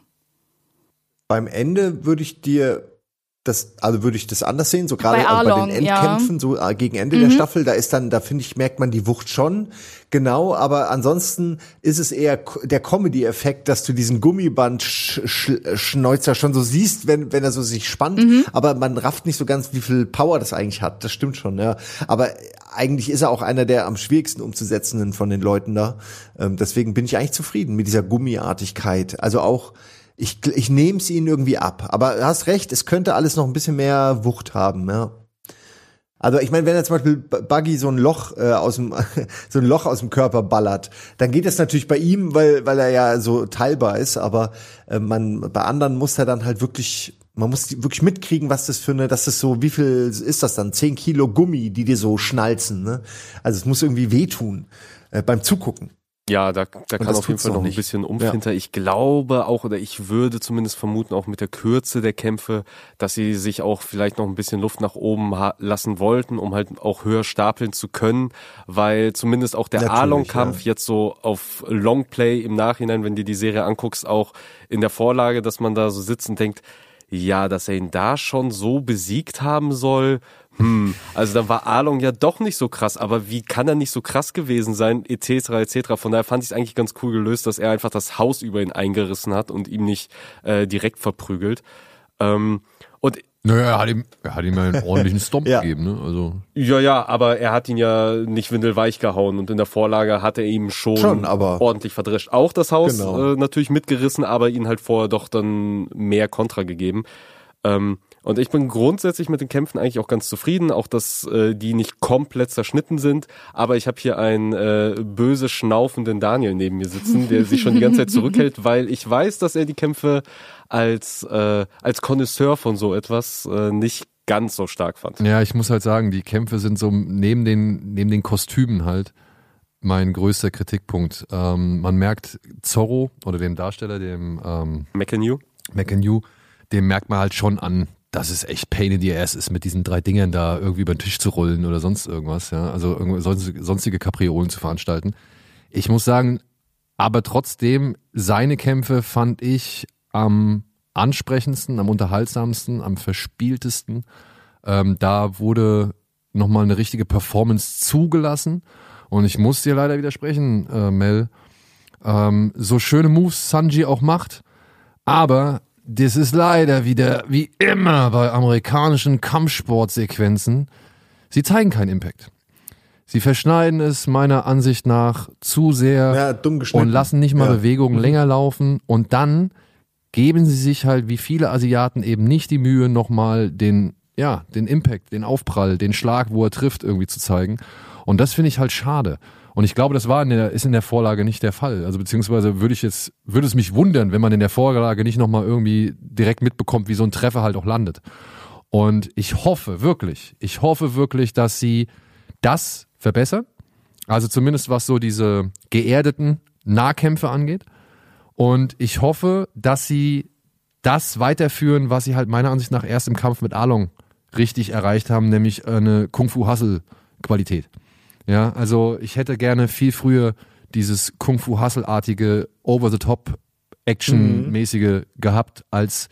Beim Ende würde ich dir das, also würde ich das anders sehen, so gerade Bei auch bei den ja. Endkämpfen, so äh, gegen Ende der Staffel, da ist dann, da finde ich, merkt man die Wucht schon, genau, aber ansonsten ist es eher der Comedy-Effekt, dass du diesen Gummiband-Schneuzer schon so siehst, wenn, wenn er so sich spannt, aber man rafft nicht so ganz, wie viel Power das eigentlich hat, das stimmt schon, ja, aber eigentlich ist er auch einer der am schwierigsten umzusetzenden von den Leuten da, ähm, deswegen bin ich eigentlich zufrieden mit dieser Gummiartigkeit, also auch, ich, ich nehme es ihnen irgendwie ab. Aber du hast recht, es könnte alles noch ein bisschen mehr Wucht haben, ja. Also ich meine, wenn er zum Beispiel Buggy so ein Loch äh, aus dem so ein Loch aus dem Körper ballert, dann geht das natürlich bei ihm, weil weil er ja so teilbar ist. Aber äh, man bei anderen muss er dann halt wirklich, man muss wirklich mitkriegen, was das für eine, dass das so, wie viel ist das dann? Zehn Kilo Gummi, die dir so schnalzen. Ne? Also es muss irgendwie wehtun äh, beim Zugucken. Ja, da, da kann auf jeden Fall noch noch ein nicht. bisschen Umf Ja. Ich glaube auch, oder ich würde zumindest vermuten, auch mit der Kürze der Kämpfe, dass sie sich auch vielleicht noch ein bisschen Luft nach oben lassen wollten, um halt auch höher stapeln zu können, weil zumindest auch der Arlong-Kampf ja. jetzt so auf Longplay im Nachhinein, wenn du die Serie anguckst, auch in der Vorlage, dass man da so sitzt und denkt, ja, dass er ihn da schon so besiegt haben soll. Hm, also dann war Arlong ja doch nicht so krass, aber wie kann er nicht so krass gewesen sein, etc., etc. Von daher fand ich es eigentlich ganz cool gelöst, dass er einfach das Haus über ihn eingerissen hat und ihm nicht äh, direkt verprügelt. Ähm, und Naja, er hat ihm, er hat ihm einen ordentlichen Stomp Ja. gegeben, ne? Also, ja, ja, aber er hat ihn ja nicht windelweich gehauen und in der Vorlage hat er ihm schon, Schon, aber- ordentlich verdrescht. Auch das Haus Genau. äh, natürlich mitgerissen, aber ihn halt vorher doch dann mehr Kontra gegeben. Ähm, und ich bin grundsätzlich mit den Kämpfen eigentlich auch ganz zufrieden, auch dass äh, die nicht komplett zerschnitten sind. Aber ich habe hier einen äh, böse schnaufenden Daniel neben mir sitzen, der sich schon die ganze Zeit zurückhält, weil ich weiß, dass er die Kämpfe als äh, als Connoisseur von so etwas äh, nicht ganz so stark fand. ja, ich muss halt sagen, die Kämpfe sind so neben den, neben den Kostümen halt mein größter Kritikpunkt. Ähm, man merkt Zorro oder dem Darsteller, dem ähm, McEnue? McAnew, dem merkt man halt schon an, dass es echt Pain in the Ass ist, mit diesen drei Dingern da irgendwie über den Tisch zu rollen oder sonst irgendwas, ja. Also sonstige Kapriolen zu veranstalten. Ich muss sagen, aber trotzdem, seine Kämpfe fand ich am ansprechendsten, am unterhaltsamsten, am verspieltesten. Ähm, da wurde nochmal eine richtige Performance zugelassen. Und ich muss dir leider widersprechen, äh, Mel. Ähm, so schöne Moves Sanji auch macht, aber das ist leider wieder, wie immer bei amerikanischen Kampfsportsequenzen, sie zeigen keinen Impact. Sie verschneiden es meiner Ansicht nach zu sehr Ja, und lassen nicht mal Ja. Bewegungen länger laufen und dann geben sie sich halt wie viele Asiaten eben nicht die Mühe, nochmal den, ja, den Impact, den Aufprall, den Schlag, wo er trifft, irgendwie zu zeigen. Und das finde ich halt schade. Und ich glaube, das war in der, ist in der Vorlage nicht der Fall. Also beziehungsweise würde ich jetzt, würde es mich wundern, wenn man in der Vorlage nicht nochmal irgendwie direkt mitbekommt, wie so ein Treffer halt auch landet. Und ich hoffe wirklich, ich hoffe wirklich, dass sie das verbessern. Also zumindest was so diese geerdeten Nahkämpfe angeht. Und ich hoffe, dass sie das weiterführen, was sie halt meiner Ansicht nach erst im Kampf mit Arlong richtig erreicht haben, nämlich eine Kung-Fu-Hustle-Qualität. Ja, also ich hätte gerne viel früher dieses Kung-Fu-Hustle-artige, over-the-top, Action-mäßige gehabt, als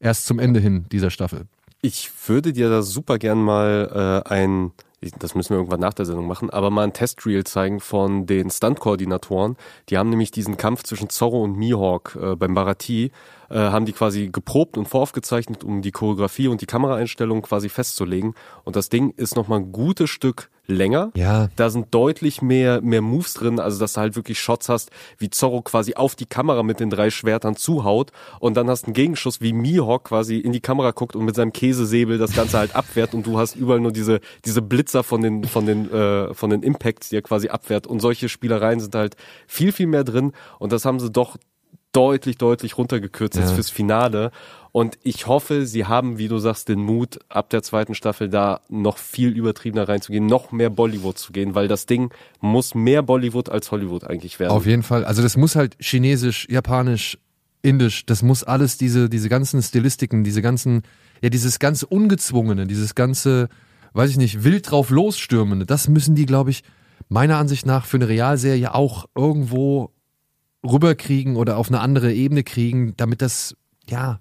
erst zum Ende hin dieser Staffel. Ich würde dir da super gern mal äh, ein, das müssen wir irgendwann nach der Sendung machen, aber mal ein Testreel zeigen von den Stunt-Koordinatoren. Die haben nämlich diesen Kampf zwischen Zorro und Mihawk äh, beim Barati, äh, haben die quasi geprobt und voraufgezeichnet, um die Choreografie und die Kameraeinstellung quasi festzulegen. Und das Ding ist nochmal ein gutes Stück länger. Ja. Da sind deutlich mehr, mehr Moves drin, also dass du halt wirklich Shots hast, wie Zorro quasi auf die Kamera mit den drei Schwertern zuhaut und dann hast einen Gegenschuss, wie Mihawk quasi in die Kamera guckt und mit seinem Käsesäbel das Ganze halt abwehrt und du hast überall nur diese, diese Blitzer von den, von den, äh, von den Impacts, die er quasi abwehrt und solche Spielereien sind halt viel, viel mehr drin und das haben sie doch deutlich, deutlich runtergekürzt jetzt Ja. fürs Finale. Und ich hoffe, sie haben, wie du sagst, den Mut, ab der zweiten Staffel da noch viel übertriebener reinzugehen, noch mehr Bollywood zu gehen, weil das Ding muss mehr Bollywood als Hollywood eigentlich werden. Auf jeden Fall. Also das muss halt chinesisch, japanisch, indisch, das muss alles diese, diese ganzen Stilistiken, diese ganzen, ja, dieses ganze Ungezwungene, dieses ganze, weiß ich nicht, wild drauf losstürmende, das müssen die, glaube ich, meiner Ansicht nach für eine Realserie auch irgendwo rüberkriegen oder auf eine andere Ebene kriegen, damit das, ja,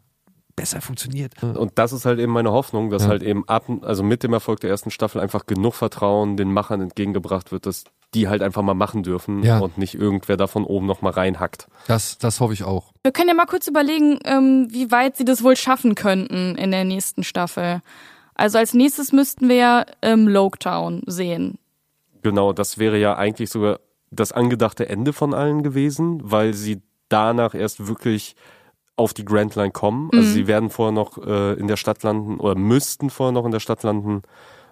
besser funktioniert. Und das ist halt eben meine Hoffnung, dass Ja. halt eben ab, also mit dem Erfolg der ersten Staffel einfach genug Vertrauen den Machern entgegengebracht wird, dass die halt einfach mal machen dürfen Ja. und nicht irgendwer da von oben noch mal reinhackt. Das, das hoffe ich auch. Wir können ja mal kurz überlegen, ähm, wie weit sie das wohl schaffen könnten in der nächsten Staffel. Also als nächstes müssten wir ja ähm, Loketown sehen. Genau, das wäre ja eigentlich sogar das angedachte Ende von allen gewesen, weil sie danach erst wirklich auf die Grand Line kommen. Also sie werden vorher noch äh, in der Stadt landen oder müssten vorher noch in der Stadt landen,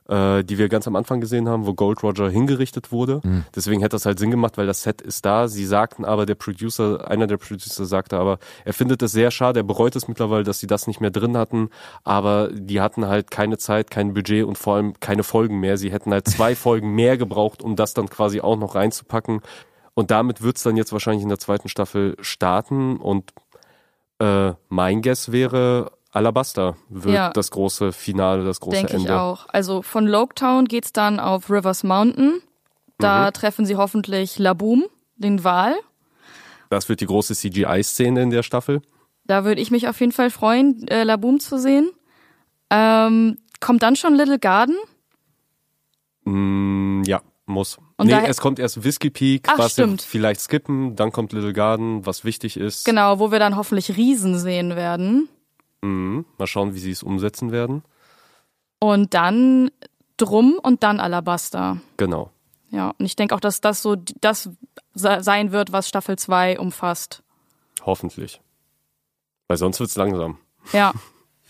äh, die wir ganz am Anfang gesehen haben, wo Gold Roger hingerichtet wurde. Deswegen hätte das halt Sinn gemacht, weil das Set ist da. Sie sagten aber, der Producer, einer der Producer sagte aber, er findet es sehr schade, er bereut es mittlerweile, dass sie das nicht mehr drin hatten, aber die hatten halt keine Zeit, kein Budget und vor allem keine Folgen mehr. Sie hätten halt zwei Folgen mehr gebraucht, um das dann quasi auch noch reinzupacken. Und damit wird's dann jetzt wahrscheinlich in der zweiten Staffel starten und äh, mein Guess wäre, Alabaster wird Ja. das große Finale, das große Denke Ende. ich auch. Also von Loketown geht's dann auf Rivers Mountain. Da Mhm. treffen sie hoffentlich Laboom, den Wal. Das wird die große CGI-Szene in der Staffel. Da würde ich mich auf jeden Fall freuen, äh, Laboom zu sehen. Ähm, kommt dann schon Little Garden? Mm, ja, muss. Und nee, es kommt erst Whiskey Peak, Ach, was wir stimmt. vielleicht skippen, dann kommt Little Garden, was wichtig ist. Genau, wo wir dann hoffentlich Riesen sehen werden. Mhm. Mal schauen, wie sie es umsetzen werden. Und dann Drum und dann Alabaster. Genau. Ja, und ich denke auch, dass das so das se- sein wird, was Staffel 2 umfasst. Hoffentlich. Weil sonst wird's langsam. Ja.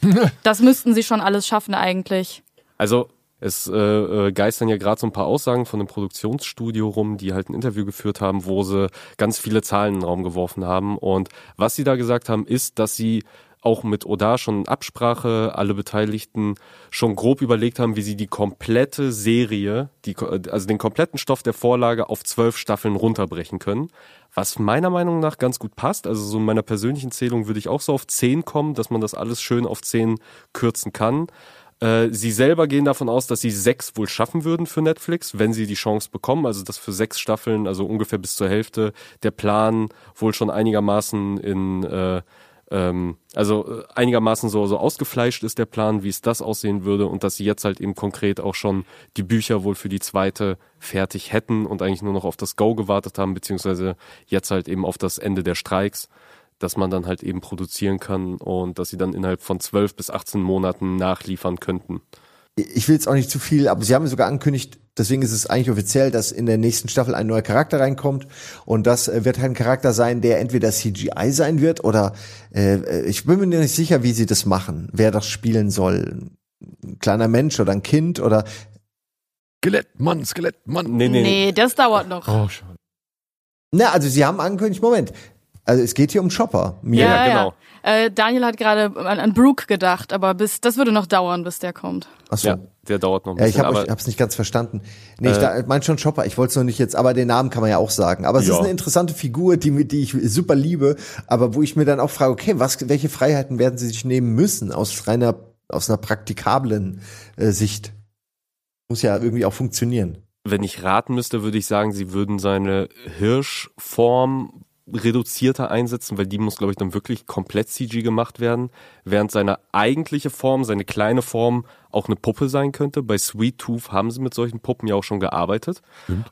das müssten sie schon alles schaffen eigentlich. Also es äh, äh, geistern ja gerade so ein paar Aussagen von einem Produktionsstudio rum, die halt ein Interview geführt haben, wo sie ganz viele Zahlen in den Raum geworfen haben. Und was sie da gesagt haben, ist, dass sie auch mit Oda schon Absprache, alle Beteiligten schon grob überlegt haben, wie sie die komplette Serie, die, also den kompletten Stoff der Vorlage auf zwölf Staffeln runterbrechen können. Was meiner Meinung nach ganz gut passt. Also so in meiner persönlichen Zählung würde ich auch so auf zehn kommen, dass man das alles schön auf zehn kürzen kann. Äh, Sie selber gehen davon aus, dass sie sechs wohl schaffen würden für Netflix, wenn sie die Chance bekommen. Also das für sechs Staffeln, also ungefähr bis zur Hälfte, der Plan wohl schon einigermaßen in äh, ähm, also äh, einigermaßen so, so ausgefleischt ist der Plan, wie es das aussehen würde und dass sie jetzt halt eben konkret auch schon die Bücher wohl für die zweite fertig hätten und eigentlich nur noch auf das Go gewartet haben, beziehungsweise jetzt halt eben auf das Ende der Streiks, dass man dann halt eben produzieren kann und dass sie dann innerhalb von 12 bis 18 Monaten nachliefern könnten. Ich will jetzt auch nicht zu viel, aber sie haben sogar angekündigt, deswegen ist es eigentlich offiziell, dass in der nächsten Staffel ein neuer Charakter reinkommt und das äh, wird halt ein Charakter sein, der entweder CGI sein wird oder äh, ich bin mir nicht sicher, wie sie das machen, wer das spielen soll. Ein kleiner Mensch oder ein Kind oder Skelettmann, Skelettmann. Nee, nee, Nee, das dauert noch. Oh, schade. na, also sie haben angekündigt, Moment. Also es geht hier um Chopper. Mir. Ja, genau. Äh, Daniel hat gerade an, an Brooke gedacht, aber bis das würde noch dauern, bis der kommt. Achso. Ja, der dauert noch ein Ja, ich bisschen, habe es nicht ganz verstanden. Nee, ich da, mein schon Chopper. Ich wollte es noch nicht jetzt, aber den Namen kann man ja auch sagen. Aber es Ja. ist eine interessante Figur, die, die ich super liebe, aber wo ich mir dann auch frage, okay, was, welche Freiheiten werden sie sich nehmen müssen aus reiner, aus einer praktikablen äh, Sicht? Muss ja irgendwie auch funktionieren. wenn ich raten müsste, würde ich sagen, sie würden seine Hirschform reduzierter einsetzen, weil die muss, glaube ich, dann wirklich komplett CG gemacht werden, während seine eigentliche Form, seine kleine Form auch eine Puppe sein könnte. Bei Sweet Tooth haben sie mit solchen Puppen ja auch schon gearbeitet.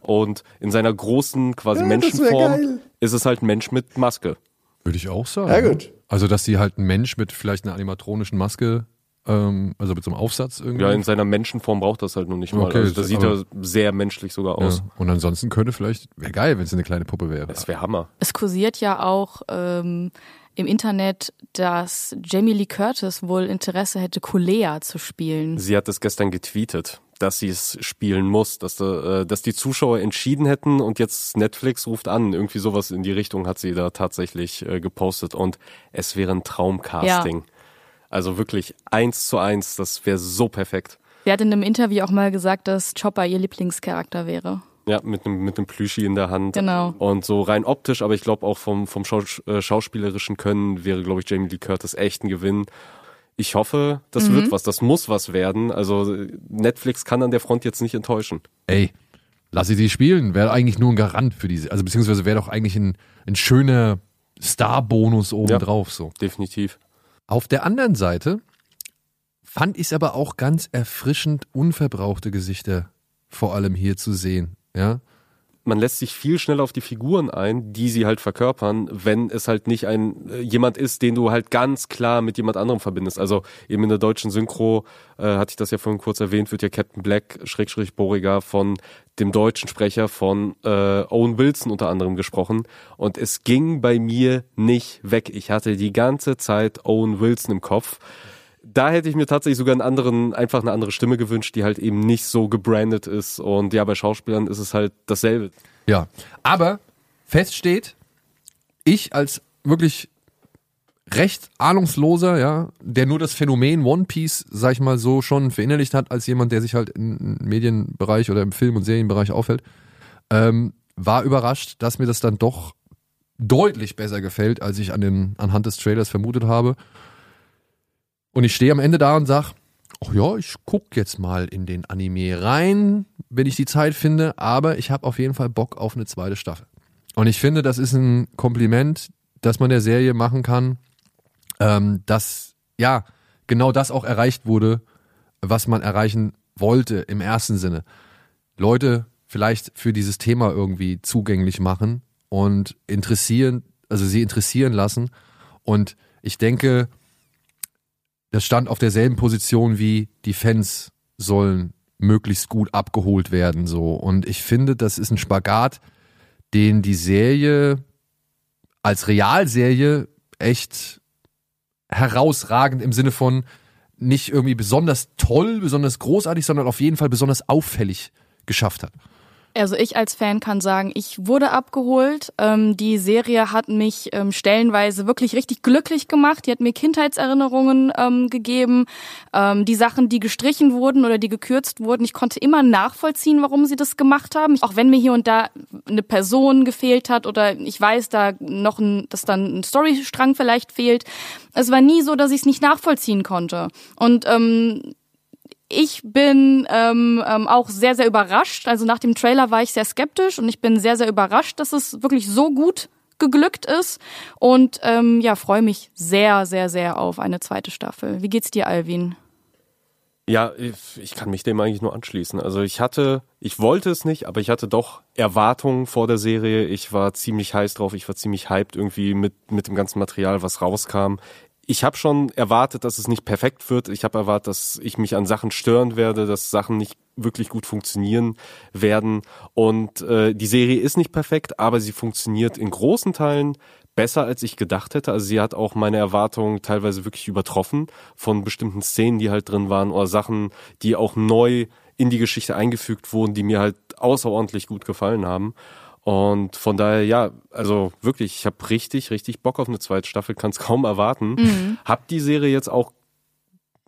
Und in seiner großen quasi Ja, Menschenform ist es halt ein Mensch mit Maske. Würde ich auch sagen. Ja, gut. Also, dass sie halt ein Mensch mit vielleicht einer animatronischen Maske, ähm, also mit so einem Aufsatz irgendwie. Ja, in seiner Menschenform braucht das halt noch nicht mal. Okay, also das sieht ja sehr menschlich sogar aus. Ja. Und ansonsten könnte vielleicht, wäre geil, wenn es eine kleine Puppe wäre. Das wäre Hammer. Es kursiert ja auch ähm, im Internet, dass Jamie Lee Curtis wohl Interesse hätte, Kulea zu spielen. Sie hat es gestern getweetet, dass sie es spielen muss, dass, äh, dass die Zuschauer entschieden hätten und jetzt Netflix ruft an. Irgendwie sowas in die Richtung hat sie da tatsächlich äh, gepostet und es wäre ein Traumcasting. Also wirklich eins zu eins, das wäre so perfekt. Sie hat in einem Interview auch mal gesagt, dass Chopper ihr Lieblingscharakter wäre. Ja, mit einem mit einem Plüschi in der Hand. Genau. Und so rein optisch, aber ich glaube auch vom, vom Schaus äh, schauspielerischen Können wäre, glaube ich, Jamie Lee Curtis echt ein Gewinn. Ich hoffe, das wird was, das muss was werden. Also äh, Netflix kann an der Front jetzt nicht enttäuschen. Ey, lass sie die spielen. Wäre eigentlich nur ein Garant für diese, also beziehungsweise wäre doch eigentlich ein, ein schöner Star-Bonus obendrauf, so. Definitiv. Auf der anderen Seite fand ich es aber auch ganz erfrischend, unverbrauchte Gesichter vor allem hier zu sehen. Ja, man lässt sich viel schneller auf die Figuren ein, die sie halt verkörpern, wenn es halt nicht ein äh, jemand ist, den du halt ganz klar mit jemand anderem verbindest. Also eben in der deutschen Synchro, äh, hatte ich das ja vorhin kurz erwähnt, wird ja Captain Black, Schrägstrich Boriger, von dem deutschen Sprecher von äh, Owen Wilson unter anderem gesprochen. Und es ging bei mir nicht weg. Ich hatte die ganze Zeit Owen Wilson im Kopf da hätte ich mir tatsächlich sogar einen anderen, einfach eine andere Stimme gewünscht, die halt eben nicht so gebrandet ist. Und ja, bei Schauspielern ist es halt dasselbe. Ja, aber fest steht, ich als wirklich recht ahnungsloser, ja, der nur das Phänomen One Piece, sag ich mal so, schon verinnerlicht hat, als jemand, der sich halt im Medienbereich oder im Film- und Serienbereich aufhält, ähm, war überrascht, dass mir das dann doch deutlich besser gefällt, als ich an den, anhand des Trailers vermutet habe. Und ich stehe am Ende da und sag, ach ja, ich guck jetzt mal in den Anime rein, wenn ich die Zeit finde, aber ich habe auf jeden Fall Bock auf eine zweite Staffel. Und ich finde, das ist ein Kompliment, das man der Serie machen kann, ähm, dass ja genau das auch erreicht wurde, was man erreichen wollte im ersten Sinne. Leute vielleicht für dieses Thema irgendwie zugänglich machen und interessieren, also sie interessieren lassen. Und ich denke, das stand auf derselben Position wie die Fans sollen möglichst gut abgeholt werden so und ich finde, das ist ein Spagat, den die Serie als Realserie echt herausragend im Sinne von nicht irgendwie besonders toll, besonders großartig, sondern auf jeden Fall besonders auffällig geschafft hat. Also ich als Fan kann sagen, ich wurde abgeholt. Ähm, die Serie hat mich ähm, stellenweise wirklich richtig glücklich gemacht. Die hat mir Kindheitserinnerungen ähm, gegeben. Ähm, die Sachen, die gestrichen wurden oder die gekürzt wurden, ich konnte immer nachvollziehen, warum sie das gemacht haben. Auch wenn mir hier und da eine Person gefehlt hat oder ich weiß, da noch ein, dass dann ein Storystrang vielleicht fehlt. Es war nie so, dass ich es nicht nachvollziehen konnte. Und ähm, ich bin ähm, ähm, auch sehr, sehr überrascht. Also nach dem Trailer war ich sehr skeptisch und ich bin sehr, sehr überrascht, dass es wirklich so gut geglückt ist. Und ähm, ja, freue mich sehr, sehr, sehr auf eine zweite Staffel. Wie geht's dir, Alvin? Ja, ich kann mich dem eigentlich nur anschließen. Also ich hatte, ich wollte es nicht, aber ich hatte doch Erwartungen vor der Serie. Ich war ziemlich heiß drauf, ich war ziemlich hyped irgendwie mit, mit dem ganzen Material, was rauskam ich habe schon erwartet, dass es nicht perfekt wird. Ich habe erwartet, dass ich mich an Sachen stören werde, dass Sachen nicht wirklich gut funktionieren werden. Und äh, die Serie ist nicht perfekt, aber sie funktioniert in großen Teilen besser, als ich gedacht hätte. Also sie hat auch meine Erwartungen teilweise wirklich übertroffen von bestimmten Szenen, die halt drin waren oder Sachen, die auch neu in die Geschichte eingefügt wurden, die mir halt außerordentlich gut gefallen haben. Und von daher, ja, also wirklich, ich habe richtig, richtig Bock auf eine zweite Staffel, kann es kaum erwarten. Mhm. Hab die Serie jetzt auch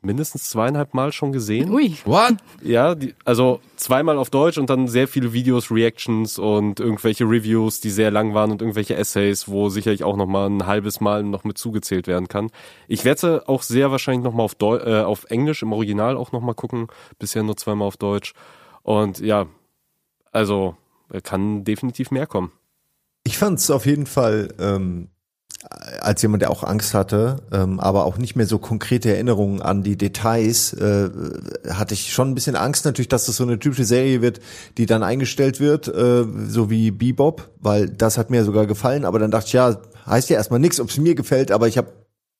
mindestens zweieinhalb Mal schon gesehen. Ui. What? Ja, die, also zweimal auf Deutsch und dann sehr viele Videos, Reactions und irgendwelche Reviews, die sehr lang waren und irgendwelche Essays, wo sicherlich auch nochmal ein halbes Mal noch mit zugezählt werden kann. Ich werde auch sehr wahrscheinlich nochmal auf, Deu äh, auf Englisch im Original auch nochmal gucken. Bisher nur zweimal auf Deutsch. Und ja, also kann definitiv mehr kommen. Ich fand es auf jeden Fall ähm, als jemand, der auch Angst hatte, ähm, aber auch nicht mehr so konkrete Erinnerungen an die Details, äh, hatte ich schon ein bisschen Angst natürlich, dass das so eine typische Serie wird, die dann eingestellt wird, äh, so wie Bebop, weil das hat mir sogar gefallen, aber dann dachte ich, ja, heißt ja erstmal nichts, ob es mir gefällt, aber ich habe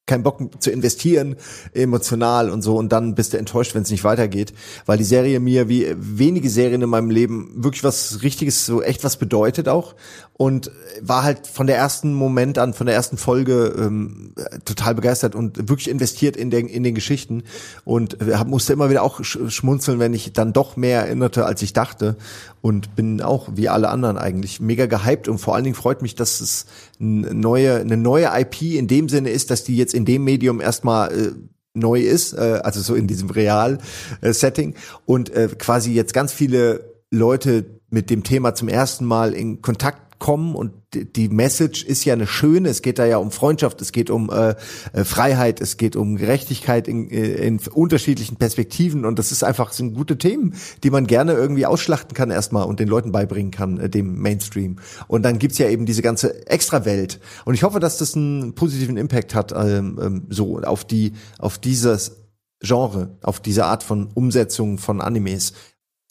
keinen Bock zu investieren, emotional und so, und dann bist du enttäuscht, wenn es nicht weitergeht, weil die Serie mir wie wenige Serien in meinem Leben wirklich was Richtiges, so echt was bedeutet auch. Und war halt von der ersten Moment an, von der ersten Folge ähm, total begeistert und wirklich investiert in den, in den Geschichten. Und äh, musste immer wieder auch schmunzeln, wenn ich dann doch mehr erinnerte, als ich dachte. Und bin auch wie alle anderen eigentlich mega gehypt. Und vor allen Dingen freut mich, dass es eine neue, eine neue IP in dem Sinne ist, dass die jetzt in dem Medium erstmal äh, neu ist, äh, also so in diesem Real-Setting und äh, quasi jetzt ganz viele Leute mit dem Thema zum ersten Mal in Kontakt kommen und die Message ist ja eine schöne. Es geht da ja um Freundschaft, es geht um äh, äh, Freiheit, es geht um Gerechtigkeit in, äh, in unterschiedlichen Perspektiven und das ist einfach sind gute Themen, die man gerne irgendwie ausschlachten kann erstmal und den Leuten beibringen kann, äh, dem Mainstream. Und dann gibt's ja eben diese ganze Extrawelt und ich hoffe, dass das einen positiven Impact hat ähm, ähm, so auf die auf dieses Genre, auf diese Art von Umsetzung von Animes.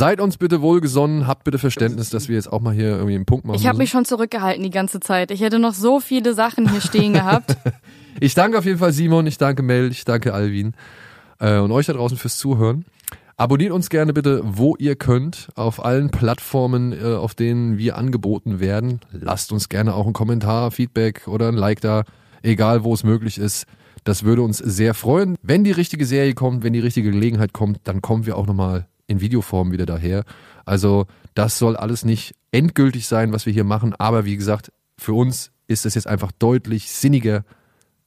Seid uns bitte wohlgesonnen, habt bitte Verständnis, dass wir jetzt auch mal hier irgendwie einen Punkt machen. Ich habe mich schon zurückgehalten die ganze Zeit. Ich hätte noch so viele Sachen hier stehen gehabt. Ich danke auf jeden Fall Simon, ich danke Mel, ich danke Alvin äh, und euch da draußen fürs Zuhören. Abonniert uns gerne bitte, wo ihr könnt, auf allen Plattformen, äh, auf denen wir angeboten werden. Lasst uns gerne auch einen Kommentar, Feedback oder ein Like da, egal wo es möglich ist. Das würde uns sehr freuen. Wenn die richtige Serie kommt, wenn die richtige Gelegenheit kommt, dann kommen wir auch nochmal in Videoform wieder daher. Also das soll alles nicht endgültig sein, was wir hier machen, aber wie gesagt, für uns ist es jetzt einfach deutlich sinniger,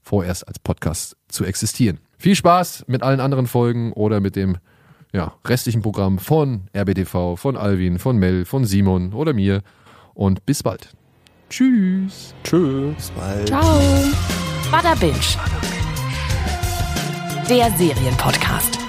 vorerst als Podcast zu existieren. Viel Spaß mit allen anderen Folgen oder mit dem ja, restlichen Programm von RBTV, von Alvin, von Mel, von Simon oder mir und bis bald. Tschüss. Tschö. Bis bald. Ciao. Bada Binge. Der Serienpodcast.